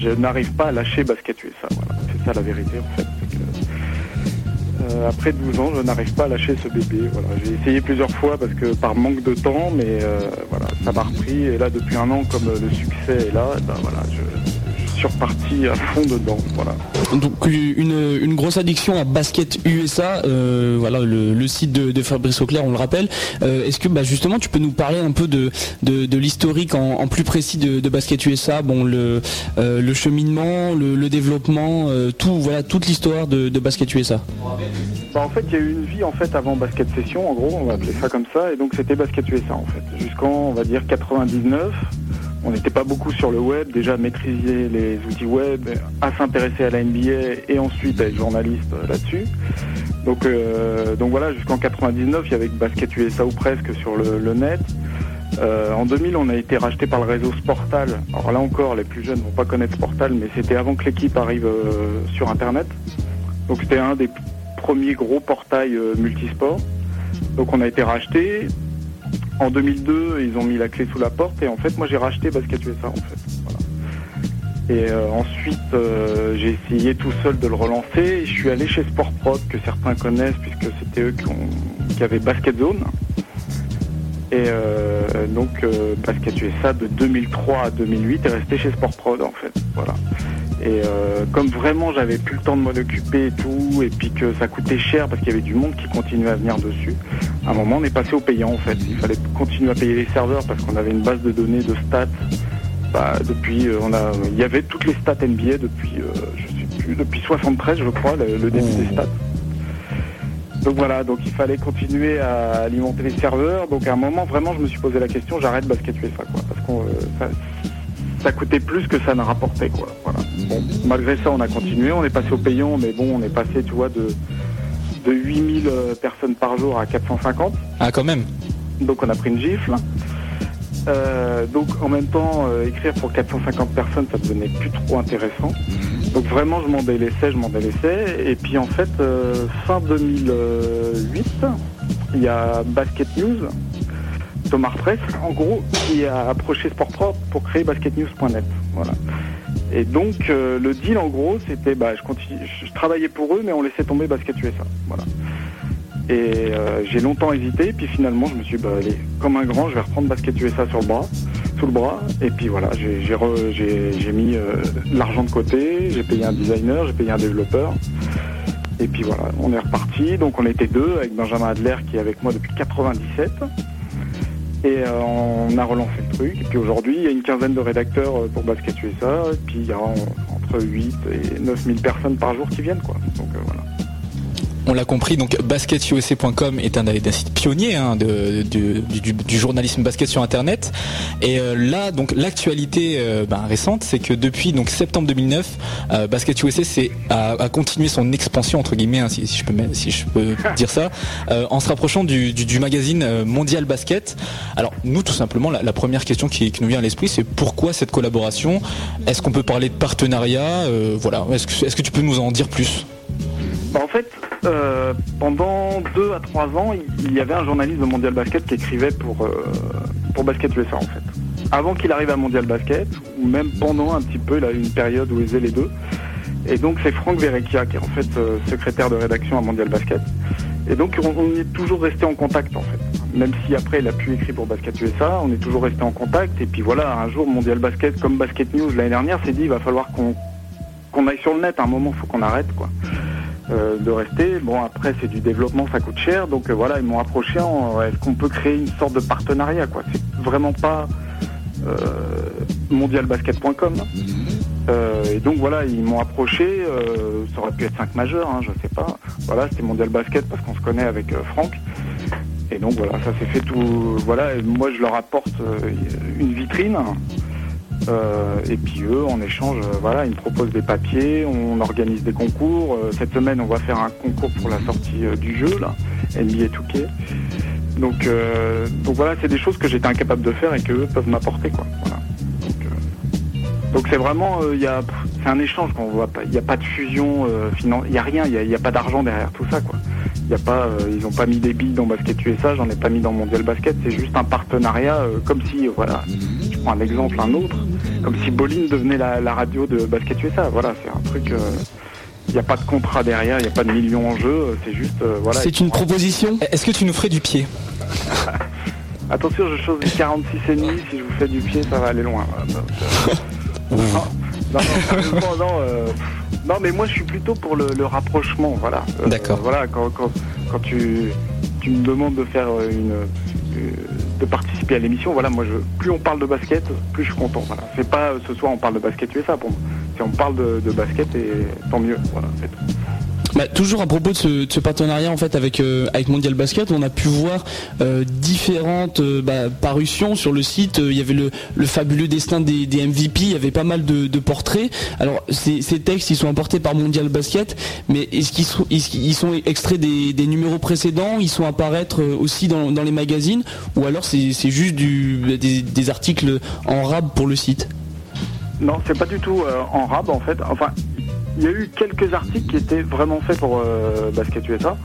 je n'arrive pas à lâcher Basket USA. Voilà, c'est ça la vérité en fait. Euh, après 12 ans, je n'arrive pas à lâcher ce bébé. J'ai essayé plusieurs fois parce que par manque de temps, mais euh, voilà, ça m'a repris. Et là, depuis un an, comme le succès est là, ben voilà, je, reparti à fond dedans. Voilà. Donc une, une grosse addiction à Basket USA, euh, voilà le, le site de, de Fabrice Auclair, on le rappelle. Euh, Est-ce que bah, justement tu peux nous parler un peu de, de, de l'historique en, en plus précis de, de Basket USA, bon le, euh, le cheminement, le, le développement, tout voilà toute l'histoire de, de Basket USA. Bah, en fait, il y a eu une vie en fait avant Basket Session, en gros, on va appeler ça comme ça, et donc c'était Basket USA en fait. Jusqu'en, on va dire, 99, on n'était pas beaucoup sur le web, déjà maîtriser les outils web, à s'intéresser à la NBA et ensuite à être journaliste là-dessus. Donc, euh, donc voilà, jusqu'en 99, il y avait Basket USA ou presque sur le, net. Euh, en 2000, on a été racheté par le réseau Sportal. Alors là encore, les plus jeunes vont pas connaître Sportal, mais c'était avant que l'équipe arrive euh, sur Internet. Donc c'était un des premiers gros portails euh, multisport. Donc on a été racheté. En 2002, ils ont mis la clé sous la porte et en fait, moi j'ai racheté Basket USA en fait. Et euh, ensuite, euh, j'ai essayé tout seul de le relancer. Et je suis allé chez Sport Prod, que certains connaissent, puisque c'était eux qui, avaient Basket Zone. Et euh, donc, Basket USA de 2003 à 2008 est resté chez Sport Prod, en fait. Voilà. Et euh, comme vraiment j'avais plus le temps de m'en occuper et tout, et puis que ça coûtait cher parce qu'il y avait du monde qui continuait à venir dessus, à un moment on est passé au payant en fait. Il fallait continuer à payer les serveurs parce qu'on avait une base de données de stats. Bah, depuis, euh, on a, il y avait toutes les stats NBA depuis, euh, je depuis 73 je crois, le, début des stats. Donc voilà, donc il fallait continuer à alimenter les serveurs. Donc à un moment vraiment je me suis posé la question, j'arrête Basket USA quoi, parce qu'on euh, ça, coûtait plus que ça ne rapportait quoi. Voilà. Bon, malgré ça, on a continué, on est passé au payant, mais bon, on est passé, tu vois, de, de 8000 euh, personnes par jour à 450. Ah, quand même. Donc on a pris une gifle. Euh, donc en même temps, euh, écrire pour 450 personnes, ça devenait plus trop intéressant. Donc vraiment, je m'en délaissais, je m'en délaissais. Et puis en fait, euh, fin 2008, il y a Basket News, Thomas Press, en gros, qui a approché Sport Pro pour créer basketnews.net. Voilà. Et donc euh, le deal, en gros, c'était, bah, je travaillais pour eux, mais on laissait tomber Basket USA. Voilà. Et euh, j'ai longtemps hésité, puis finalement je me suis dit, bah, allez, comme un grand, je vais reprendre Basket USA sur le bras, sous le bras, et puis voilà, j'ai mis euh, l'argent de côté, j'ai payé un designer, j'ai payé un développeur, et puis voilà, on est reparti. Donc on était deux avec Benjamin Adler qui est avec moi depuis 97. Et euh, on a relancé le truc. Et puis aujourd'hui, il y a une quinzaine de rédacteurs euh, pour Basket USA. Et puis il y a en- entre 8 et 9000 personnes par jour qui viennent. quoi. Donc euh, voilà. On l'a compris, donc basketusa.com est un des sites pionniers hein, de- du, journalisme basket sur Internet. Et euh, là, donc l'actualité euh, ben, récente, c'est que depuis donc septembre 2009, euh, Basket USA c'est- a, continué son expansion entre guillemets, hein, si, je peux dire ça, euh, en se rapprochant du, magazine Mondial Basket. Alors nous, tout simplement, la, première question qui, nous vient à l'esprit, c'est pourquoi cette collaboration? Est-ce qu'on peut parler de partenariat? Voilà. Est-ce que, est-ce que tu peux nous en dire plus? Bah, en fait, euh, pendant deux à trois ans, il- y avait un journaliste de Mondial Basket qui écrivait pour, euh, pour Basket USA en fait. Avant qu'il arrive à Mondial Basket, ou même pendant un petit peu, il a eu une période où il faisait les deux. Et donc c'est Franck Verrecchia qui est en fait euh, secrétaire de rédaction à Mondial Basket. Et donc on, on est toujours resté en contact en fait. Même si après il a pu écrire pour Basket USA, on est toujours resté en contact. Et puis voilà, un jour Mondial Basket, comme Basket News l'année dernière, s'est dit il va falloir qu'on qu'on aille sur le net. À un moment, il faut qu'on arrête quoi. Euh, de rester. Bon, après, c'est du développement, ça coûte cher. Donc euh, voilà, ils m'ont approché en est-ce qu'on peut créer une sorte de partenariat, quoi. C'est vraiment pas euh, mondialbasket.com. Euh, et donc voilà, ils m'ont approché. euh, ça aurait pu être 5 majeurs, hein, je sais pas. Voilà, c'était Mondial Basket parce qu'on se connaît avec euh, Franck. Et donc voilà, ça s'est fait tout. Voilà, et moi je leur apporte euh, une vitrine. Euh, et puis eux, en échange, euh, voilà, ils me proposent des papiers, on organise des concours. Euh, cette semaine, on va faire un concours pour la sortie euh, du jeu, là, NBA 2K. Donc, donc voilà, c'est des choses que j'étais incapable de faire et que eux peuvent m'apporter, quoi. Donc, c'est vraiment, il c'est un échange qu'on voit pas. Il n'y a pas de fusion, euh, finan- il y a rien, il y a, pas d'argent derrière tout ça, quoi. Y a pas, ils ont pas mis des billes dans Basket USA, j'en ai pas mis dans Mondial Basket. C'est juste un partenariat, comme si, voilà, je prends un exemple, un autre, comme si Bolin devenait la, la radio de Basket USA. Voilà, c'est un truc. euh, Il n'y a pas de contrat derrière, il n'y a pas de millions en jeu, euh, c'est juste, euh, voilà. C'est une proposition? Est-ce que tu nous ferais du pied? [laughs] Attention, je chose du 46 et demi, si je vous fais du pied, ça va aller loin. [laughs] voilà. Euh, non, non, non, euh, non, mais moi je suis plutôt pour le, le rapprochement, voilà. Euh, D'accord. Voilà, quand, quand, quand tu, tu me demandes de faire une, euh, de participer à l'émission, voilà, moi je, plus on parle de basket, plus je suis content. Voilà. C'est pas ce soir on parle de basket USA pour moi. Si on parle de, de basket, et tant mieux. Voilà, c'est tout. Bah, toujours à propos de ce, partenariat en fait avec euh, avec Mondial Basket, on a pu voir euh, différentes euh, bah, parutions sur le site. Il y avait le, le fabuleux destin des, MVP, il y avait pas mal de, portraits. Alors ces, textes ils sont importés par Mondial Basket, mais est-ce qu'ils sont, sont extraits des, numéros précédents? Ils sont apparaître aussi dans, dans les magazines? Ou alors c'est juste du, des, articles en rab pour le site? Non, c'est pas du tout en rab en fait. Enfin, il y a eu quelques articles qui étaient vraiment faits pour euh, Basket USA.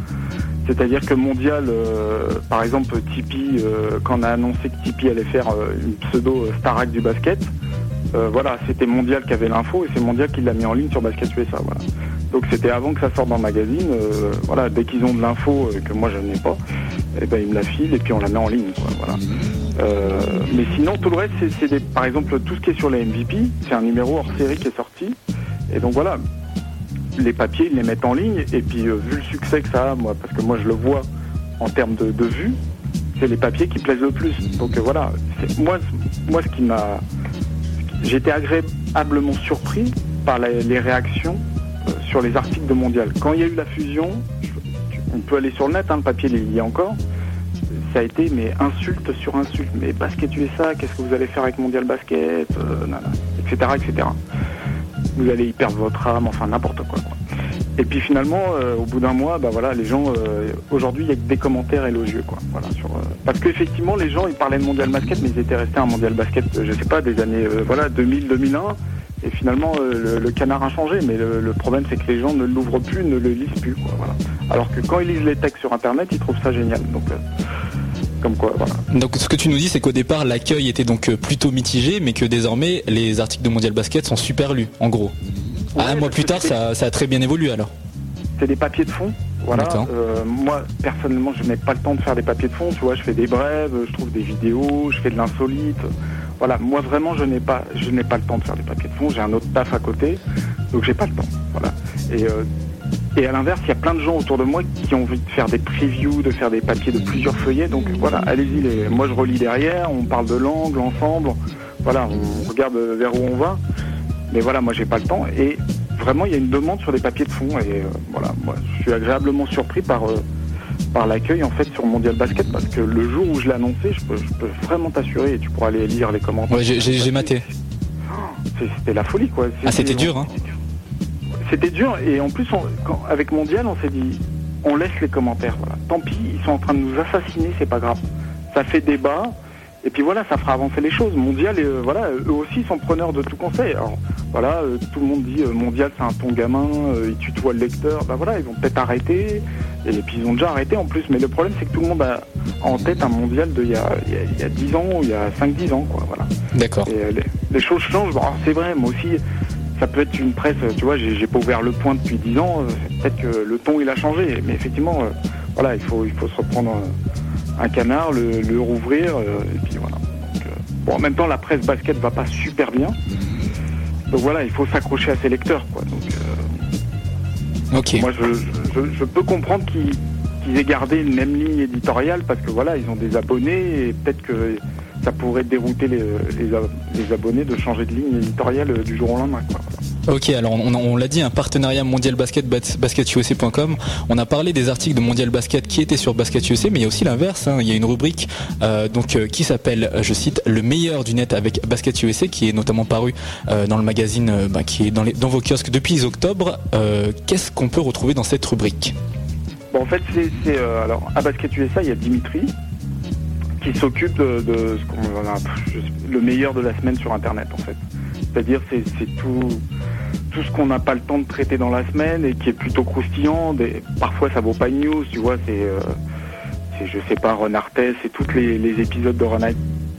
C'est-à-dire que Mondial, euh, par exemple, Tipeee, euh, quand on a annoncé que Tipeee allait faire une pseudo Starac du basket, voilà, c'était Mondial qui avait l'info et c'est Mondial qui l'a mis en ligne sur Basket USA. Donc c'était avant que ça sorte dans le magazine. voilà, dès qu'ils ont de l'info que moi je n'ai pas, eh ben ils me la filent et puis on la met en ligne. mais sinon tout le reste, c'est- par exemple tout ce qui est sur les MVP, c'est un numéro hors série qui est sorti. Et donc voilà, les papiers ils les mettent en ligne et puis euh, vu le succès que ça a, moi, parce que moi je le vois en termes de, de vues, c'est les papiers qui plaisent le plus. Donc euh, voilà, moi, moi ce qui m'a été agréablement surpris par les réactions euh, sur les articles de Mondial. Quand il y a eu la fusion, tu- on peut aller sur le net, hein, le papier il y est encore, ça a été mais insulte sur insulte. Mais basket USA, qu'est-ce que vous allez faire avec Mondial Basket, etc., etc. Vous allez y perdre votre âme, enfin n'importe quoi. quoi. Et puis finalement, euh, au bout d'un mois, bah voilà, les gens, euh, aujourd'hui, il y a que des commentaires élogieux, quoi. Euh, parce qu'effectivement, les gens, ils parlaient de mondial basket, mais ils étaient restés à un mondial basket, je sais pas, des années, voilà, 2000, 2001. Et finalement, le, canard a changé, mais le, problème, c'est que les gens ne l'ouvrent plus, ne le lisent plus, quoi. Alors que quand ils lisent les textes sur Internet, ils trouvent ça génial. Donc, comme quoi, voilà. Donc ce que tu nous dis, c'est qu'au départ, l'accueil était donc euh, plutôt mitigé, mais que désormais, les articles de Mondial Basket sont super lus, en gros. Ah, un mois plus tard, ça, ça a très bien évolué alors. c'est des papiers de fond. Voilà. Euh, moi, personnellement, je n'ai pas le temps de faire des papiers de fond. Tu vois, je fais des brèves, je trouve des vidéos, je fais de l'insolite. Voilà. Moi, vraiment, je n'ai pas, je n'ai pas le temps de faire des papiers de fond. J'ai un autre taf à côté, donc j'ai pas le temps. Voilà. Et euh, et à l'inverse, il y a plein de gens autour de moi qui ont envie de faire des previews, de faire des papiers de plusieurs feuillets. Donc voilà, allez-y. les- Moi, je relis derrière. On parle de l'angle ensemble. Voilà, on regarde vers où on va. Mais voilà, moi, j'ai pas le temps. Et vraiment, il y a une demande sur des papiers de fond. Et euh, voilà, moi, je suis agréablement surpris par, euh, par l'accueil en fait sur Mondial Basket parce que le jour où je l'ai annoncé, je peux, je peux vraiment t'assurer, et tu pourras aller lire les commentaires. Ouais, j'ai- maté. C'était la folie, quoi. Ah, c'était dur, hein C'était dur, et en plus, on- quand- avec Mondial, on s'est dit, on laisse les commentaires. Voilà. Tant pis, ils sont en train de nous assassiner, c'est pas grave. Ça fait débat, et puis voilà, ça fera avancer les choses. Mondial, euh, voilà, eux aussi sont preneurs de tout conseil. Alors voilà, euh, tout le monde dit euh, Mondial, c'est un ton gamin, il tutoie le lecteur. Ben voilà, ils vont peut-être arrêter, et puis ils ont déjà arrêté en plus. Mais le problème, c'est que tout le monde a en tête un Mondial de il y a, y a- il y a 10 ans ou il y a 5-10 ans, quoi. Voilà. D'accord. Et, les, les choses changent. Bon, c'est vrai, moi aussi, ça peut être une presse, tu vois, j'ai pas ouvert le point depuis 10 ans, euh, peut-être que le ton il a changé, mais effectivement, euh, voilà, il faut, il faut se reprendre un, un canard, le, le rouvrir, euh, et puis voilà. Donc, bon, en même temps, la presse basket va pas super bien, donc voilà, il faut s'accrocher à ses lecteurs, quoi. Donc, euh, Ok. moi, je, je, je peux comprendre qu'ils qu'ils aient gardé une même ligne éditoriale parce que voilà, ils ont des abonnés et peut-être que ça pourrait dérouter les, les, a- les abonnés de changer de ligne éditoriale euh, du jour au lendemain. Quoi. Ok, alors on, on l'a dit, un partenariat mondial basket, bas- basketusa.com. On a parlé des articles de mondial basket qui étaient sur basket USA, mais il y a aussi l'inverse. hein. Il y a une rubrique euh, donc euh, qui s'appelle, je cite, le meilleur du net avec basket USA, qui est notamment paru euh, dans le magazine, bah, qui est dans, les, dans vos kiosques depuis octobre. Qu'est-ce qu'on peut retrouver dans cette rubrique? Bon, en fait, c'est alors à Basket USA, il y a Dimitri qui s'occupe de, ce qu'on a- le meilleur de la semaine sur Internet, en fait. C'est-à-dire, c'est tout, tout ce qu'on n'a pas le temps de traiter dans la semaine et qui est plutôt croustillant. Des, parfois, ça vaut pas une news, tu vois. C'est, euh, c'est, je sais pas, Ron c'est tous les, épisodes de Ron,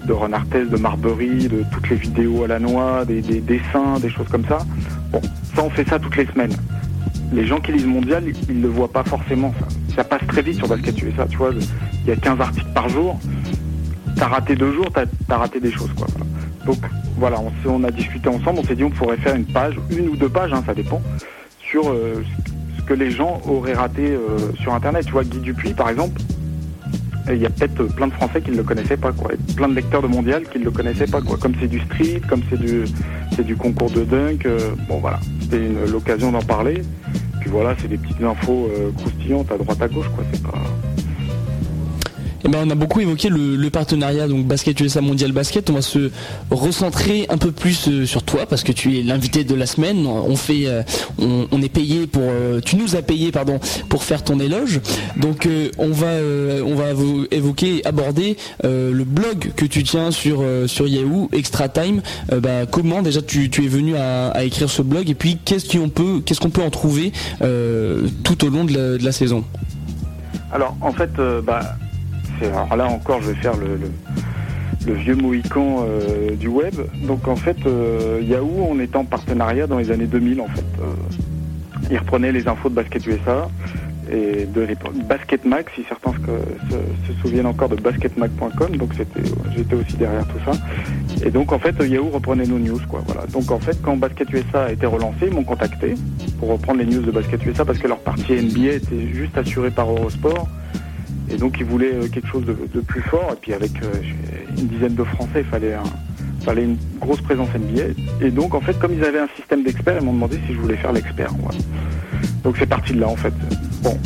de Ron de Marbury, de toutes les vidéos à la noix, des, des dessins, des choses comme ça. Bon, ça, on fait ça toutes les semaines les gens qui lisent Mondial, ils ne le voient pas forcément. Ça, ça passe très vite sur Basket USA, tu vois. Il y a 15 articles par jour. T'as raté deux jours, t'as as raté des choses, quoi. Donc voilà, on, a discuté ensemble, on s'est dit on pourrait faire une page, une ou deux pages, hein, ça dépend, sur euh, ce que les gens auraient raté euh, sur Internet. Tu vois, Guy Dupuis, par exemple, il y a peut-être plein de Français qui ne le connaissaient pas, quoi. Et plein de lecteurs de Mondial qui ne le connaissaient pas, quoi. Comme c'est du street, comme c'est du, concours de dunk. euh, bon, voilà, c'était l'occasion d'en parler. Puis voilà, c'est des petites infos euh, croustillantes à droite à gauche, quoi. C'est pas. Eh ben, on a beaucoup évoqué le, partenariat donc Basket USA Mondial Basket. On va se recentrer un peu plus euh, sur toi parce que tu es l'invité de la semaine. On fait, euh, on, est payé pour, euh, tu nous as payé pardon pour faire ton éloge. Donc on va, on va vo- évoquer, aborder le blog que tu tiens sur sur Yahoo Extra Time. Bah, comment déjà tu, es venu à, écrire ce blog et puis qu'est-ce qu'on peut, peut en trouver tout au long de la, saison? Alors, en fait, bah, alors là encore, je vais faire le, vieux Mohican euh, du web. Donc en fait, euh, Yahoo, on était en partenariat dans les années 2000 en fait. Euh, ils reprenaient les infos de Basket USA et de Basket Mag, si certains se, souviennent encore de basketmag.com. Donc j'étais aussi derrière tout ça. Et donc en fait, Yahoo reprenait nos news. Donc en fait, quand Basket USA a été relancé, ils m'ont contacté pour reprendre les news de Basket USA parce que leur partie NBA était juste assurée par Eurosport. Et donc ils voulaient euh, quelque chose de, plus fort. Et puis avec euh, une dizaine de Français, il fallait, un- fallait une grosse présence NBA. Et donc en fait, comme ils avaient un système d'experts, ils m'ont demandé si je voulais faire l'expert. Donc c'est parti de là en fait. Bon,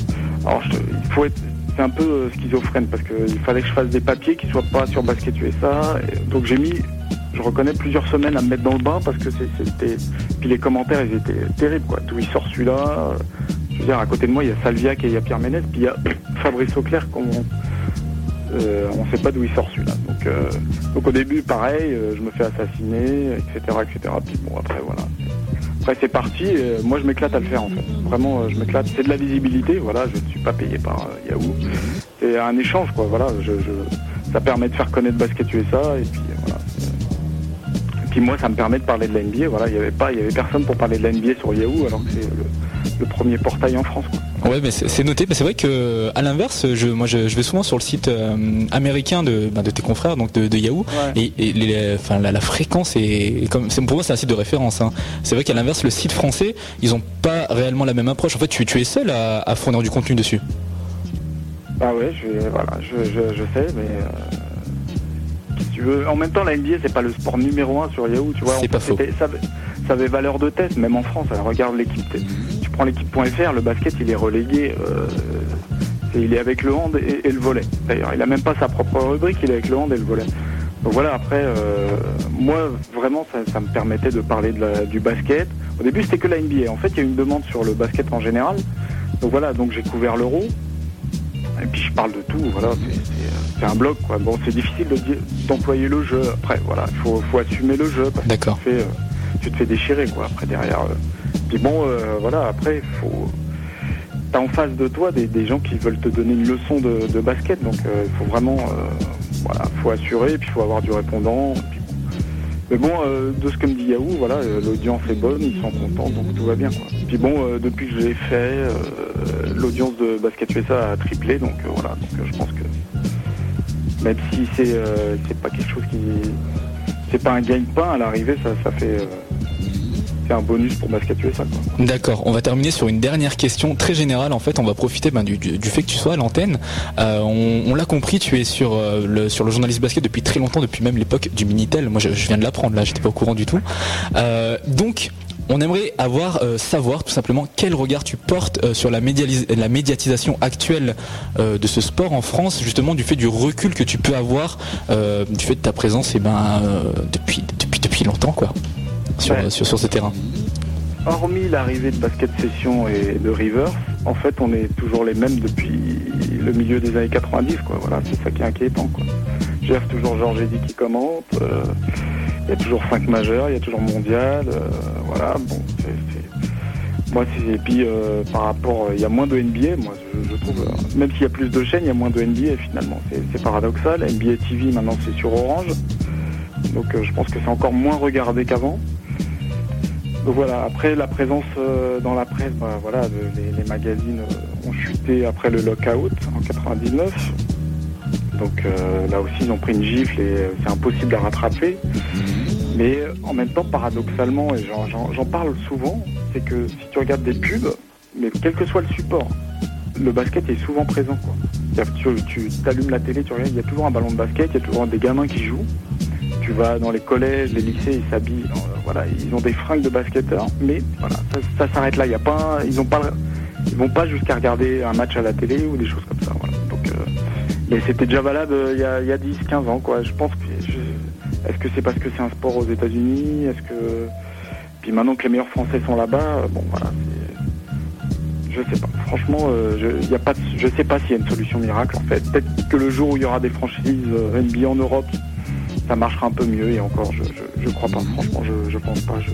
alors il faut être, c'est un peu euh, schizophrène parce qu'il fallait que je fasse des papiers qui soient pas sur Basket USA. Donc j'ai mis, je reconnais plusieurs semaines à me mettre dans le bain parce que c'était, puis les commentaires ils étaient terribles quoi. D'où il sort celui-là. Je veux dire, à côté de moi il y a Salviac et il y a Pierre Ménès, puis il y a [clears throat] Fabrice Auclair qu'on euh, on sait pas d'où il sort celui-là. Donc, euh, donc au début, pareil, euh, je me fais assassiner, etc., etc. Puis bon, après voilà. Après c'est parti. euh, moi, je m'éclate à le faire en fait. Vraiment, je m'éclate. C'est de la visibilité. Voilà, je ne suis pas payé par Yahoo. C'est un échange, quoi. Voilà, je, ça permet de faire connaître Basket USA et puis voilà. Et puis moi, ça me permet de parler de la NBA. Voilà, il y avait pas, il avait personne pour parler de la NBA sur Yahoo, alors que c'est le premier portail en France. Quoi. Ouais, mais c'est noté. Mais c'est vrai que à l'inverse, je, moi, je, je vais souvent sur le site euh, américain de, ben, de tes confrères, donc de, de Yahoo, Ouais. et, et les- enfin, la, la fréquence est, comme, pour moi, c'est un site de référence. hein. C'est vrai qu'à l'inverse, le site français, ils ont pas réellement la même approche. En fait, tu, tu es seul à, à fournir du contenu dessus. Ah ouais, je, voilà, je, je, je sais, mais euh, en même temps, la NBA c'est pas le sport numéro un sur Yahoo, tu vois. C'est pas fait, faux. Ça, avait- ça avait valeur de test, même en France. Alors, regarde l'équipe, prends l'équipe.fr, le basket il est relégué, euh, et il est avec le hand et, et le volet. D'ailleurs, il a même pas sa propre rubrique, il est avec le hand et le volet. Donc voilà, après, euh, moi vraiment, ça, ça me permettait de parler de la- du basket. Au début, c'était que la NBA. En fait, il y a eu une demande sur le basket en général. Donc voilà, donc j'ai couvert l'euro. Et puis je parle de tout, voilà, c'est- euh, un blog quoi. Bon, c'est difficile de d'employer le jeu. Après, voilà, il faut, faut assumer le jeu parce que D'accord. tu te fais, euh, tu te fais déchirer quoi. Après derrière. euh. Puis bon, euh, voilà, après faut. T'as en face de toi des, gens qui veulent te donner une leçon de, basket, donc euh, il faut vraiment, euh, voilà, faut assurer, puis il faut avoir du répondant. Mais bon, euh, de ce que me dit Yahoo, voilà, euh, l'audience est bonne, ils sont contents, donc tout va bien. Quoi. Puis bon, euh, depuis que je l'ai fait, euh, l'audience de Basket USA a triplé, donc euh, voilà, donc euh, je pense que même si c'est euh, pas quelque chose qui, c'est pas un gagne-pain à l'arrivée, ça, fait, euh, un bonus pour USA. Quoi. D'accord, on va terminer sur une dernière question très générale. En fait, on va profiter ben, du, fait que tu sois à l'antenne. Euh, on l'a compris, tu es sur, euh, le, sur le journaliste basket depuis très longtemps, depuis même l'époque du Minitel. Moi, je, viens de l'apprendre là, j'étais pas au courant du tout. Euh, donc, on aimerait avoir savoir tout simplement quel regard tu portes sur la, médiatisation actuelle de ce sport en France, justement du fait du recul que tu peux avoir du fait de ta présence et ben depuis, depuis depuis longtemps quoi sur, Ouais. sur, sur ce terrain. Hormis l'arrivée de Basket Session et de Rivers, en fait, on est toujours les mêmes depuis le milieu des années 90, quoi. Voilà, c'est ça qui est inquiétant, quoi. Toujours Georges Eddy qui commente, euh, il y a toujours 5 majeurs, il y a toujours mondial, euh, voilà, bon, c'est... Moi, c'est... Et puis, euh, par rapport... Il y a moins de NBA, moi, je, je trouve... euh, même s'il y a plus de chaînes, il y a moins de NBA, finalement. C'est, paradoxal. NBA TV, maintenant, c'est sur Orange. Donc, je pense que c'est encore moins regardé qu'avant. Donc voilà, après la présence euh, dans la presse, bah, voilà, le- les, les magazines euh, ont chuté après le lockout en 99. Donc euh, là aussi ils ont pris une gifle et euh, c'est impossible à rattraper. Mais euh, en même temps, paradoxalement, et j'en- parle souvent, c'est que si tu regardes des pubs, mais quel que soit le support, le basket est souvent présent. Quoi. Tu, tu allumes la télé, tu regardes, il y a toujours un ballon de basket, il y a toujours des gamins qui jouent. Tu vas dans les collèges, les lycées, ils s'habillent, euh, voilà, ils ont des fringues de basketteurs, mais voilà, ça, s'arrête là. Il y a pas, ils ont pas, ils vont pas jusqu'à regarder un match à la télé ou des choses comme ça. Donc, euh, c'était déjà valable euh, il y a, il y a 10, 15 ans, quoi. Je pense que, est-ce que c'est parce que c'est un sport aux États-Unis? Est-ce que, puis maintenant que les meilleurs Français sont là-bas, bon, voilà, je sais pas. Franchement, je, y a pas, je sais pas s'il y a une solution miracle en fait. Peut-être que le jour où il y aura des franchises NBA en Europe, ça marchera un peu mieux et encore je, je, je crois pas franchement je, je pense pas je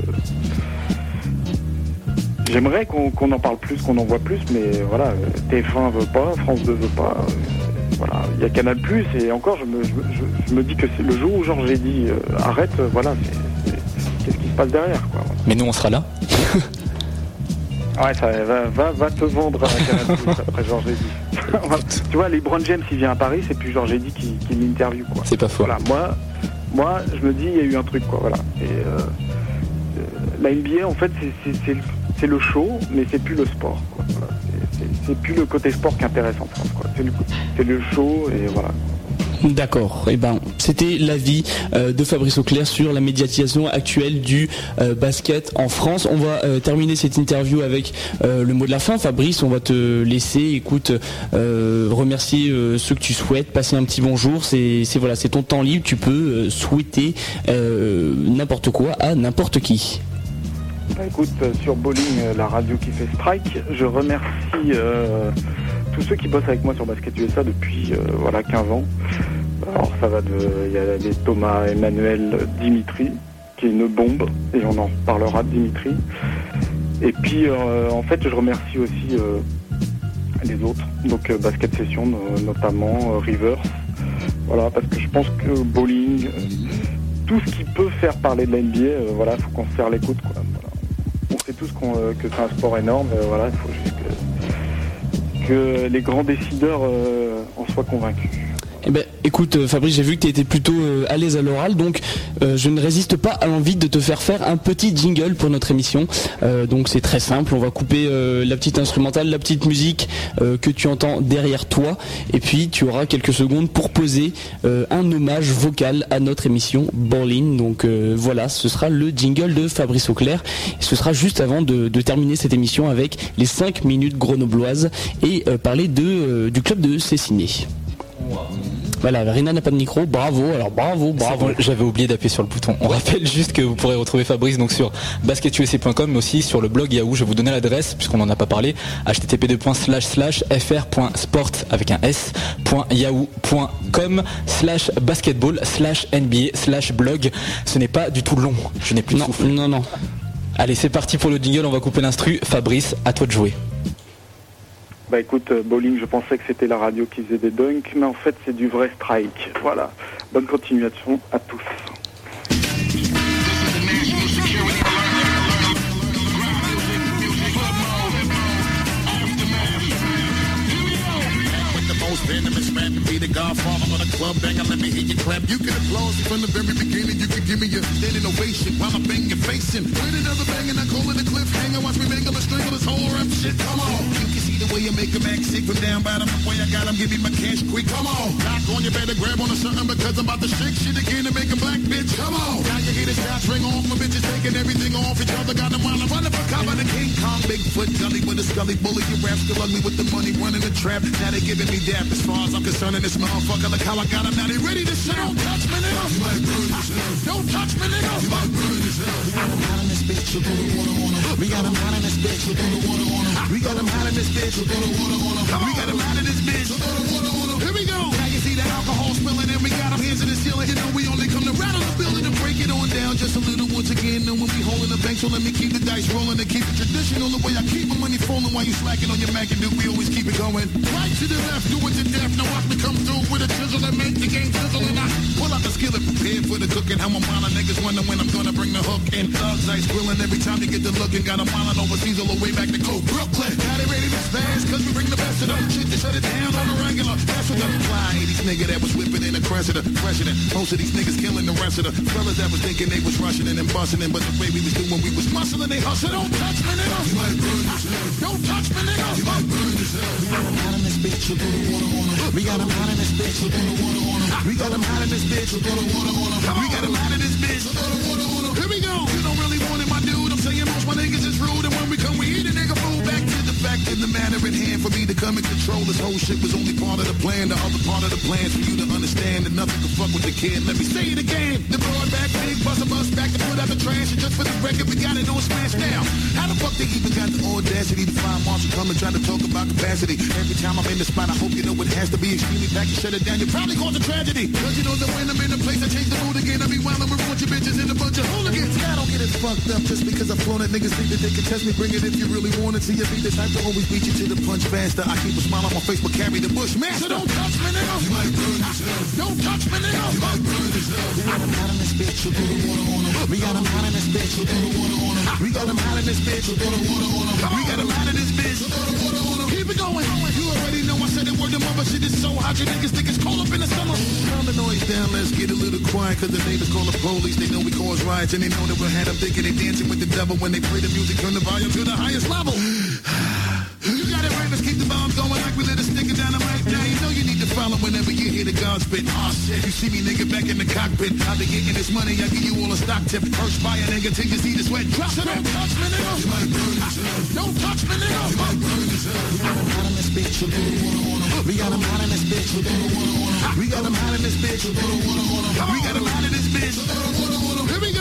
j'aimerais qu'on en parle plus qu'on en voit plus mais voilà euh, TF1 veut pas France 2 veut pas euh, Voilà, il y a Canal Plus et encore, je me, je, me- je- je me dis que c'est le jour où Georges j'ai dit euh, arrête, euh, voilà, qu'est-ce qui se passe derrière, quoi. Mais nous, on sera là. Ouais, ça va, va, va te vendre à Canal Plus après Georges. Voilà. [laughs] tu vois, les Brown James, il vient à Paris, c'est plus Georges dit qui, qui l'interview, quoi. C'est pas faux. Voilà, moi, moi, je me dis, il y a eu un truc, quoi, voilà. Et euh, euh, la NBA, en fait, c'est- le- show, mais c'est plus le sport, quoi. C'est- plus le côté sport qui intéresse en France. C'est le, show, et voilà. D'accord. Et ben, c'était l'avis euh, de Fabrice Auclair sur la médiatisation actuelle du euh, basket en France. On va euh, terminer cette interview avec le mot de la fin. Fabrice, on va te laisser, écoute, remercier ceux que tu souhaites, passer un petit bonjour. C'est, voilà, ton temps libre. Tu peux souhaiter n'importe quoi à n'importe qui. Bah, écoute, sur Bowling, la radio qui fait strike, je remercie tous ceux qui bossent avec moi sur Basket USA depuis voilà 15 ans. Alors ça va de, il y a les Thomas Emmanuel Dimitri, qui est une bombe, et on en reparlera de Dimitri. Et puis euh, en fait, je remercie aussi euh, les autres, donc euh, Basket Session no- notamment, Rivers. Voilà, parce que je pense que Bowling, tout ce qui peut faire parler de la NBA, voilà, faut qu'on se serre. Voilà. On sait tous que c'est un sport énorme, voilà, il faut juste que, les grands décideurs en soient convaincus. Eh ben, écoute, euh, Fabrice, j'ai vu que tu étais plutôt euh, à l'aise à l'oral, donc euh, je ne résiste pas à l'envie de te faire faire un petit jingle pour notre émission. Donc c'est très simple, on va couper la petite instrumentale, la petite musique que tu entends derrière toi, et puis tu auras quelques secondes pour poser un hommage vocal à notre émission Bowling. Donc voilà, ce sera le jingle de Fabrice Auclair. Et ce sera juste avant de, terminer cette émission avec les 5 minutes grenobloises et parler de, du club de Cessiné. Voilà, Rina n'a pas de micro, bravo, alors bravo, bravo. bon, J'avais oublié d'appuyer sur le bouton. On rappelle juste que vous pourrez retrouver Fabrice donc sur basketusa.com mais aussi sur le blog Yahoo. Je vais vous donner l'adresse puisqu'on n'en a pas parlé. http://fr.sport avec un s .yahoo.com slash basketball slash NBA slash blog. Ce n'est pas du tout long. Je n'ai plus de Non, souffle. non, non. Allez, c'est parti pour le jingle. On va couper l'instru. Fabrice, à toi de jouer. Bah écoute, euh, Bowling, je pensais que c'était la radio qui faisait des dunks, mais en fait c'est du vrai strike. Voilà. Bonne continuation à tous. Rap and be the godfather of the club banger. Let me hear you clap. You can applaud me from the very beginning. You can give me a standing ovation while I bang your face in. With another bang and I call it a cliffhanger. Watch me mangle a strangle this whole rap shit. Come on. You can see the way you make a act sick from down bottom. The way I got him, give me my cash quick. Come on. Knock on, you better grab on to something because I'm about to shake shit again and make a black bitch. Come on. Now you hear the shots ring off. My bitches taking everything off each other. Got them while I'm running for cover. The King Kong, Bigfoot, gully with a scully bully. You rap still ugly with the money running the trap. Now they giving me dap as far as I'm concerned. And this motherfucker, look how I got him. Now they ready to shit. Don't touch me, nigga. You might burn yourself. Don't touch me, nigga. You might burn yourself. We got him hot in this bitch. You throw the water on him. We got him hot in this bitch. You throw the water on him. We got him hot in this bitch. You throw the water on him. We got him hot in this bitch. You throw the water on him. Here we go. See the alcohol spilling and we got our hands in the ceiling. You know we only come to rattle the building and break it on down just a little once again. And when we holding the bank, so let me keep the dice rolling and keep it traditional. The way I keep my money falling while you slacking on your Mac and do, we always keep it going. Right to the left, do it to death. Now watch me come through with a chisel and make the game skillet, prepared for the cooking. How I'm wildin', niggas wonder when I'm gonna bring the hook in. Thugs ice grilling every time you get the looking. Got 'em wildin' overseas all the way back to go Brooklyn. Now they ready to spaz, cause we bring the best of them. Shit to shut it down on the regular. That's what the fly 80s nigga that was whipping in the Cressida. President. Most of these niggas killing the rest of the fellas that was thinking they was rushing in and busting in. But the way we was doing, we was muscling, they hustle. Don't touch me, nigga. You might burn yourself. Don't touch me, nigga. You might burn yourself. We got got 'em hot in this bitch, throw the water on. We got got 'em hot in this bitch, throw the water on. We got got 'em hot in this bitch, you throw we got a lot of this bitch. Fact and the matter at hand for me to come and control this whole shit was only part of the plan. The other part of the plan for you to understand that nothing can fuck with the kid. Let me say it again. The broad back, big bust a bus back to put out the trash. And just for the record, we got it on smash now. How the fuck they even got the audacity to find Marshall come and try to talk about capacity? Every time I'm in the spot, I hope you know it has to be extremely packed. You shut it down, you probably caused a tragedy. Cause you know that when I'm in the place, I change the mood again. I be wildin' with bunch of bitches and a bunch of hooligans. I don't get it fucked up just because I flown it. Niggas think that they can test me. Bring it if you really want it. See, you be the type to always always beat you to the punch faster. I keep a smile on my face, but carry the bush. Man, so don't touch me, nigga. You might burn yourself. Don't touch me, nigga. You might burn yourself. We got them hot in this bitch. We'll throw the water on 'em. We got them hot in this bitch. We'll throw the water on 'em. We got them hot in this bitch. We'll throw the water on 'em. We got them hot in this bitch. We'll throw the water on 'em. Keep it going. You already know I said it word to mother. Shit is so hot, you niggas think it's cold up in the summer. Calm the noise down, let's get a little quiet. Cause the neighbors call the police. They know we cause riots. And they know that we're had them thinking they dancing with the devil. When they play the music, turn the volume to the highest level. You got it right, let's keep the bombs going like we lit a stick of dynamite. Now you know you need to follow whenever you hear the guns spit. Aw shit, you see me nigga back in the cockpit. I be getting this money, I give you all a stock tip. First buy a nigga till you see the sweat drop. So don't touch me, nigga. You might burn yourself. Ah, ah. Don't touch me, nigga. You might burn yourself. We got them hot in this bitch, we'll throw the water on 'em. We got them hot in this bitch, we'll throw the water on 'em. We got them hot in this bitch, we'll throw the water on 'em. We got hot in this bitch, we'll throw the water on 'em. Here we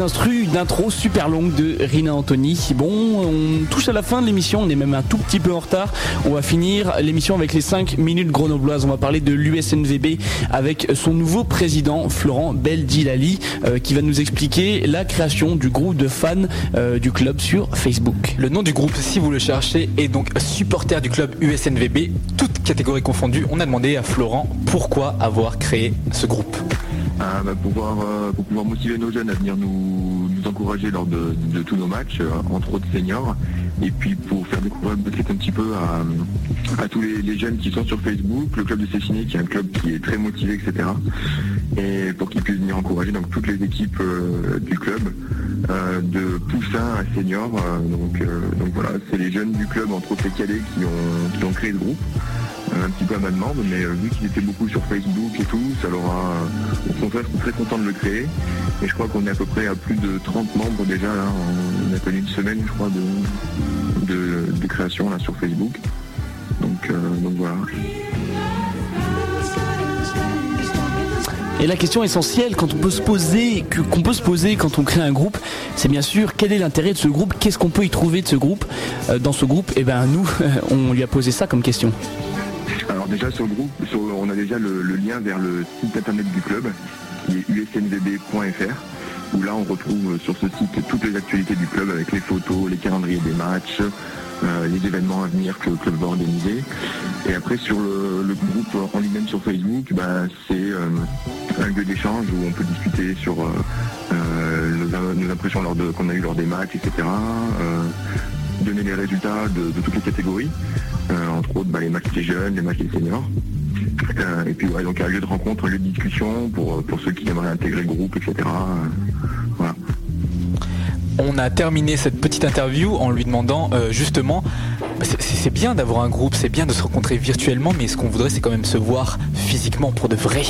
les instrus d'intro super longue de Rina Anthony. Bon, on touche à la fin de l'émission, on est même un tout petit peu en retard. On va finir l'émission avec les 5 minutes grenobloises. On va parler de l'USNVB avec son nouveau président, Florent Beldilali, euh, qui va nous expliquer la création du groupe de fans euh, du club sur Facebook. Le nom du groupe, si vous le cherchez, est donc supporter du club USNVB, toutes catégories confondues. On a demandé à Florent pourquoi avoir créé ce groupe. Ah, bah, pouvoir, euh, pour pouvoir motiver nos jeunes à venir nous, encourager lors de, tous nos matchs, euh, entre autres seniors, et puis pour faire découvrir basket un petit peu à, tous les, jeunes qui sont sur Facebook, le club de Cessiné qui est un club qui est très motivé, etc. Et pour qu'ils puissent venir encourager donc toutes les équipes euh, du club, euh, de poussin à senior. donc, voilà, c'est les jeunes du club, entre autres les cadets, qui ont, qui ont créé le groupe un petit peu à ma demande, mais euh, vu qu'ils étaient beaucoup sur Facebook et tout, ça leur a, au contraire, très content de le créer. Et je crois qu'on est à peu près à plus de 30 membres déjà, là, on a connu une semaine, je crois, de, de, création là sur Facebook. Donc, euh, donc voilà. Et la question essentielle quand on peut se poser, qu'on peut se poser quand on crée un groupe, c'est bien sûr quel est l'intérêt de ce groupe, qu'est-ce qu'on peut y trouver de ce groupe? Euh, dans ce groupe, et ben nous, [laughs] on lui a posé ça comme question. Déjà sur le groupe, on a déjà le, lien vers le site internet du club, qui est usnvb.fr, où là on retrouve euh, sur ce site toutes les actualités du club avec les photos, les calendriers des matchs, euh, les événements à venir que le club va organiser. Et après sur le, groupe en lui-même sur Facebook, bah, c'est euh, un lieu d'échange où on peut discuter sur nos, nos impressions qu'on a eu lors des matchs, etc. donner les résultats de, toutes les catégories, euh, entre autres bah, les matchs des jeunes, les matchs des seniors. Euh, et puis ouais, donc un lieu de rencontre, un lieu de discussion pour, euh, pour ceux qui aimeraient intégrer le groupe, etc. Voilà. On a terminé cette petite interview en lui demandant justement, c'est bien d'avoir un groupe, c'est bien de se rencontrer virtuellement, mais ce qu'on voudrait c'est quand même se voir physiquement pour de vrai.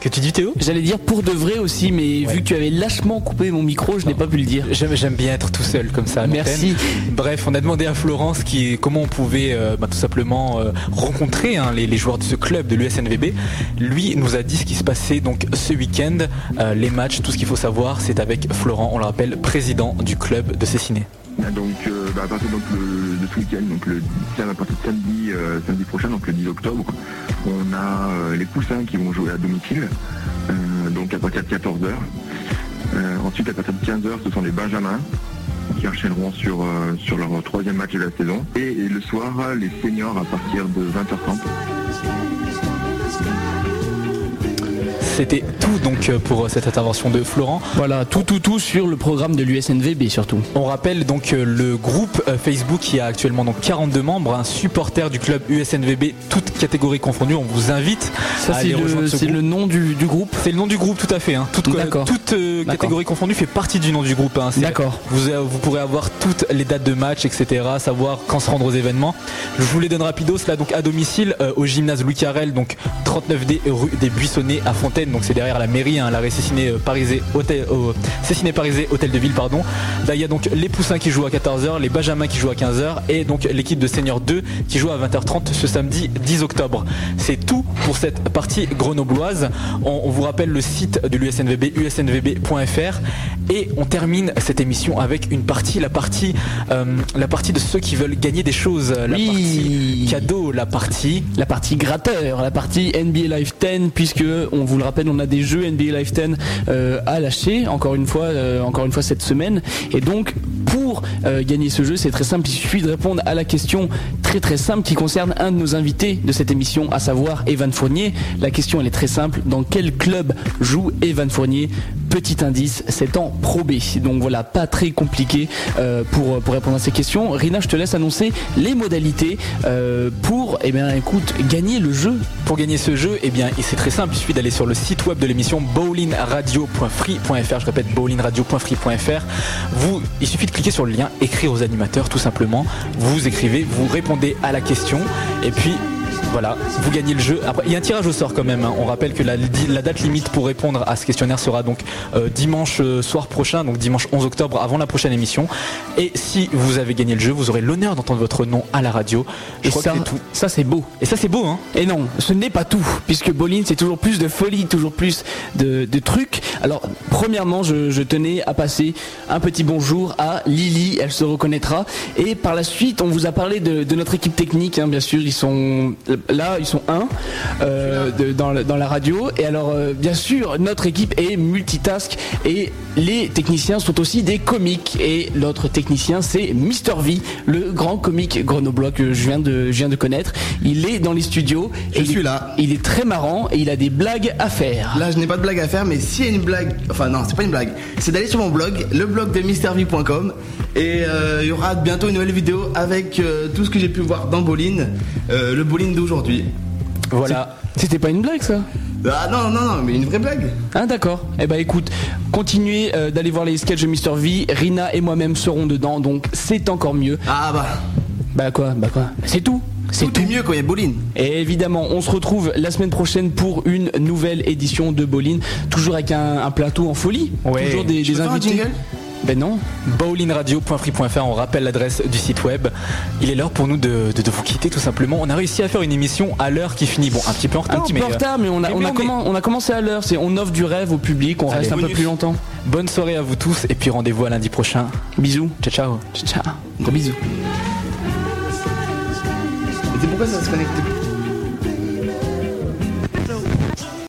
Que tu dis Théo? J'allais dire pour de vrai aussi, mais vu que tu avais lâchement coupé mon micro, je n'ai pas pu le dire. J'aime bien être tout seul comme ça. Merci. Bref, on a demandé à Florence qui, comment on pouvait euh, bah, tout simplement euh, rencontrer hein, les, les joueurs de ce club de l'USNVB. Lui nous a dit ce qui se passait donc ce week-end, euh, les matchs, tout ce qu'il faut savoir, c'est avec Florent, on le rappelle, président du club de Cessiné. Donc euh, bah, à partir donc, de ce week-end, donc le à partir de samedi, euh, samedi prochain, donc le 10 octobre, on a euh, les poussins qui vont jouer à domicile, donc à partir de 14h. ensuite à partir de 15h ce sont les benjamins qui enchaîneront sur, sur leur troisième match de la saison. Et le soir, les seniors à partir de 20h30. C'était tout donc euh, pour cette intervention de Florent. Voilà, tout tout tout sur le programme de l'USNVB surtout. On rappelle donc euh, le groupe euh, Facebook qui a actuellement donc 42 membres, un supporter du club USNVB, toutes catégories confondues. On vous invite Ça à c'est rejoindre le, ce c'est groupe. le nom du, du groupe. C'est le nom du groupe tout à fait. Hein. Toute, toute, euh, catégorie confondue fait partie du nom du groupe. hein. D'accord. Vous, euh, vous pourrez avoir toutes les dates de match, etc. Savoir quand se rendre aux événements. Je vous les donne rapidos là donc à domicile euh, au gymnase Louis Carrel, donc 39D rue des Buissonnets à Fontaine. Donc c'est derrière la mairie, hein, l'arrêt Cessiné euh, Parisé hôtel, Cessiné Parisé hôtel de ville pardon. Là il y a donc les Poussins qui jouent à 14h, les Benjamins qui jouent à 15h et donc l'équipe de Senior 2 qui joue à 20h30 ce samedi 10 octobre. C'est tout pour cette partie grenobloise. On, on vous rappelle le site de l'USNVB, usnvb.fr et on termine cette émission avec une partie, la partie, euh, la partie de ceux qui veulent gagner des choses, la Oui. partie cadeau, la partie. La partie gratteur, la partie NBA Live 10, puisque on vous le rappelle, on a des jeux NBA Live 10 euh, à lâcher encore une fois, euh, encore une fois cette semaine. Et donc pour euh, gagner ce jeu, c'est très simple. Il suffit de répondre à la question très très simple qui concerne un de nos invités de cette émission, à savoir Evan Fournier. La question elle est très simple. Dans quel club joue Evan Fournier? Petit indice, c'est en Pro B. Donc voilà, pas très compliqué pour, pour répondre à ces questions. Rina, je te laisse annoncer les modalités pour, eh bien, écoute, gagner le jeu. Pour gagner ce jeu, eh bien, c'est très simple, il suffit d'aller sur le site web de l'émission bowlingradio.free.fr. Je répète, bowlingradio.free.fr. Vous, il suffit de cliquer sur le lien, écrire aux animateurs, tout simplement. Vous écrivez, vous répondez à la question, et puis. Voilà, vous gagnez le jeu. Après, il y a un tirage au sort quand même. hein. On rappelle que la, la date limite pour répondre à ce questionnaire sera donc euh, dimanche euh, soir prochain, donc dimanche 11 octobre, avant la prochaine émission. Et si vous avez gagné le jeu, vous aurez l'honneur d'entendre votre nom à la radio. Je Et crois ça, que c'est tout. ça c'est beau. Et ça, c'est beau, hein Et non, ce n'est pas tout, puisque Bolin c'est toujours plus de folie, toujours plus de, de trucs. Alors, premièrement, je, je tenais à passer un petit bonjour à Lily, elle se reconnaîtra. Et par la suite, on vous a parlé de, de notre équipe technique, hein, bien sûr, ils sont là, ils sont un euh, de- dans, la- dans la radio. Et alors, euh, bien sûr, notre équipe est multitask et les techniciens sont aussi des comiques. Et l'autre technicien, c'est Mister V, le grand comique grenoblois que je viens de, je viens de connaître. Il est dans les studios. Je et suis est- là. Il est très marrant et il a des blagues à faire. Là, je n'ai pas de blague à faire, mais s'il y a une blague, enfin non, c'est pas une blague, c'est d'aller sur mon blog, le blog de MrV.com, et euh, il y aura bientôt une nouvelle vidéo avec tout ce que j'ai pu voir dans Bolin, le Bolin d'aujourd'hui. Voilà. C'était pas une blague ça Ah non, non, non, mais une vraie blague. Ah d'accord. Eh ben écoute, continuez euh, d'aller voir les sketchs de Mister V. Rina et moi-même serons dedans, donc c'est encore mieux. Ah bah, Bah quoi Bah quoi C'est tout. C'est tout est mieux quand il y a Bolin. Et évidemment, on se retrouve la semaine prochaine pour une nouvelle édition de Bolin, toujours avec un, un plateau en folie, Ouais. toujours des, Je des peux faire un invités. jingle? Ben non. bowlingradio.free.fr, on rappelle l'adresse du site web. Il est l'heure pour nous de, de- de vous quitter tout simplement. On a réussi à faire une émission à l'heure qui finit, bon, un petit peu en retard. Un petit peu mais, en euh, retard, mais on a, mais on, a on est- commen- on a commencé à l'heure. C'est on offre du rêve au public, on Allez, reste un peu plus longtemps. Bonne soirée à vous tous et puis rendez-vous à lundi prochain. Bisous. Ciao ciao. Ciao. Gros bisous. Et c'est pourquoi ça se connecte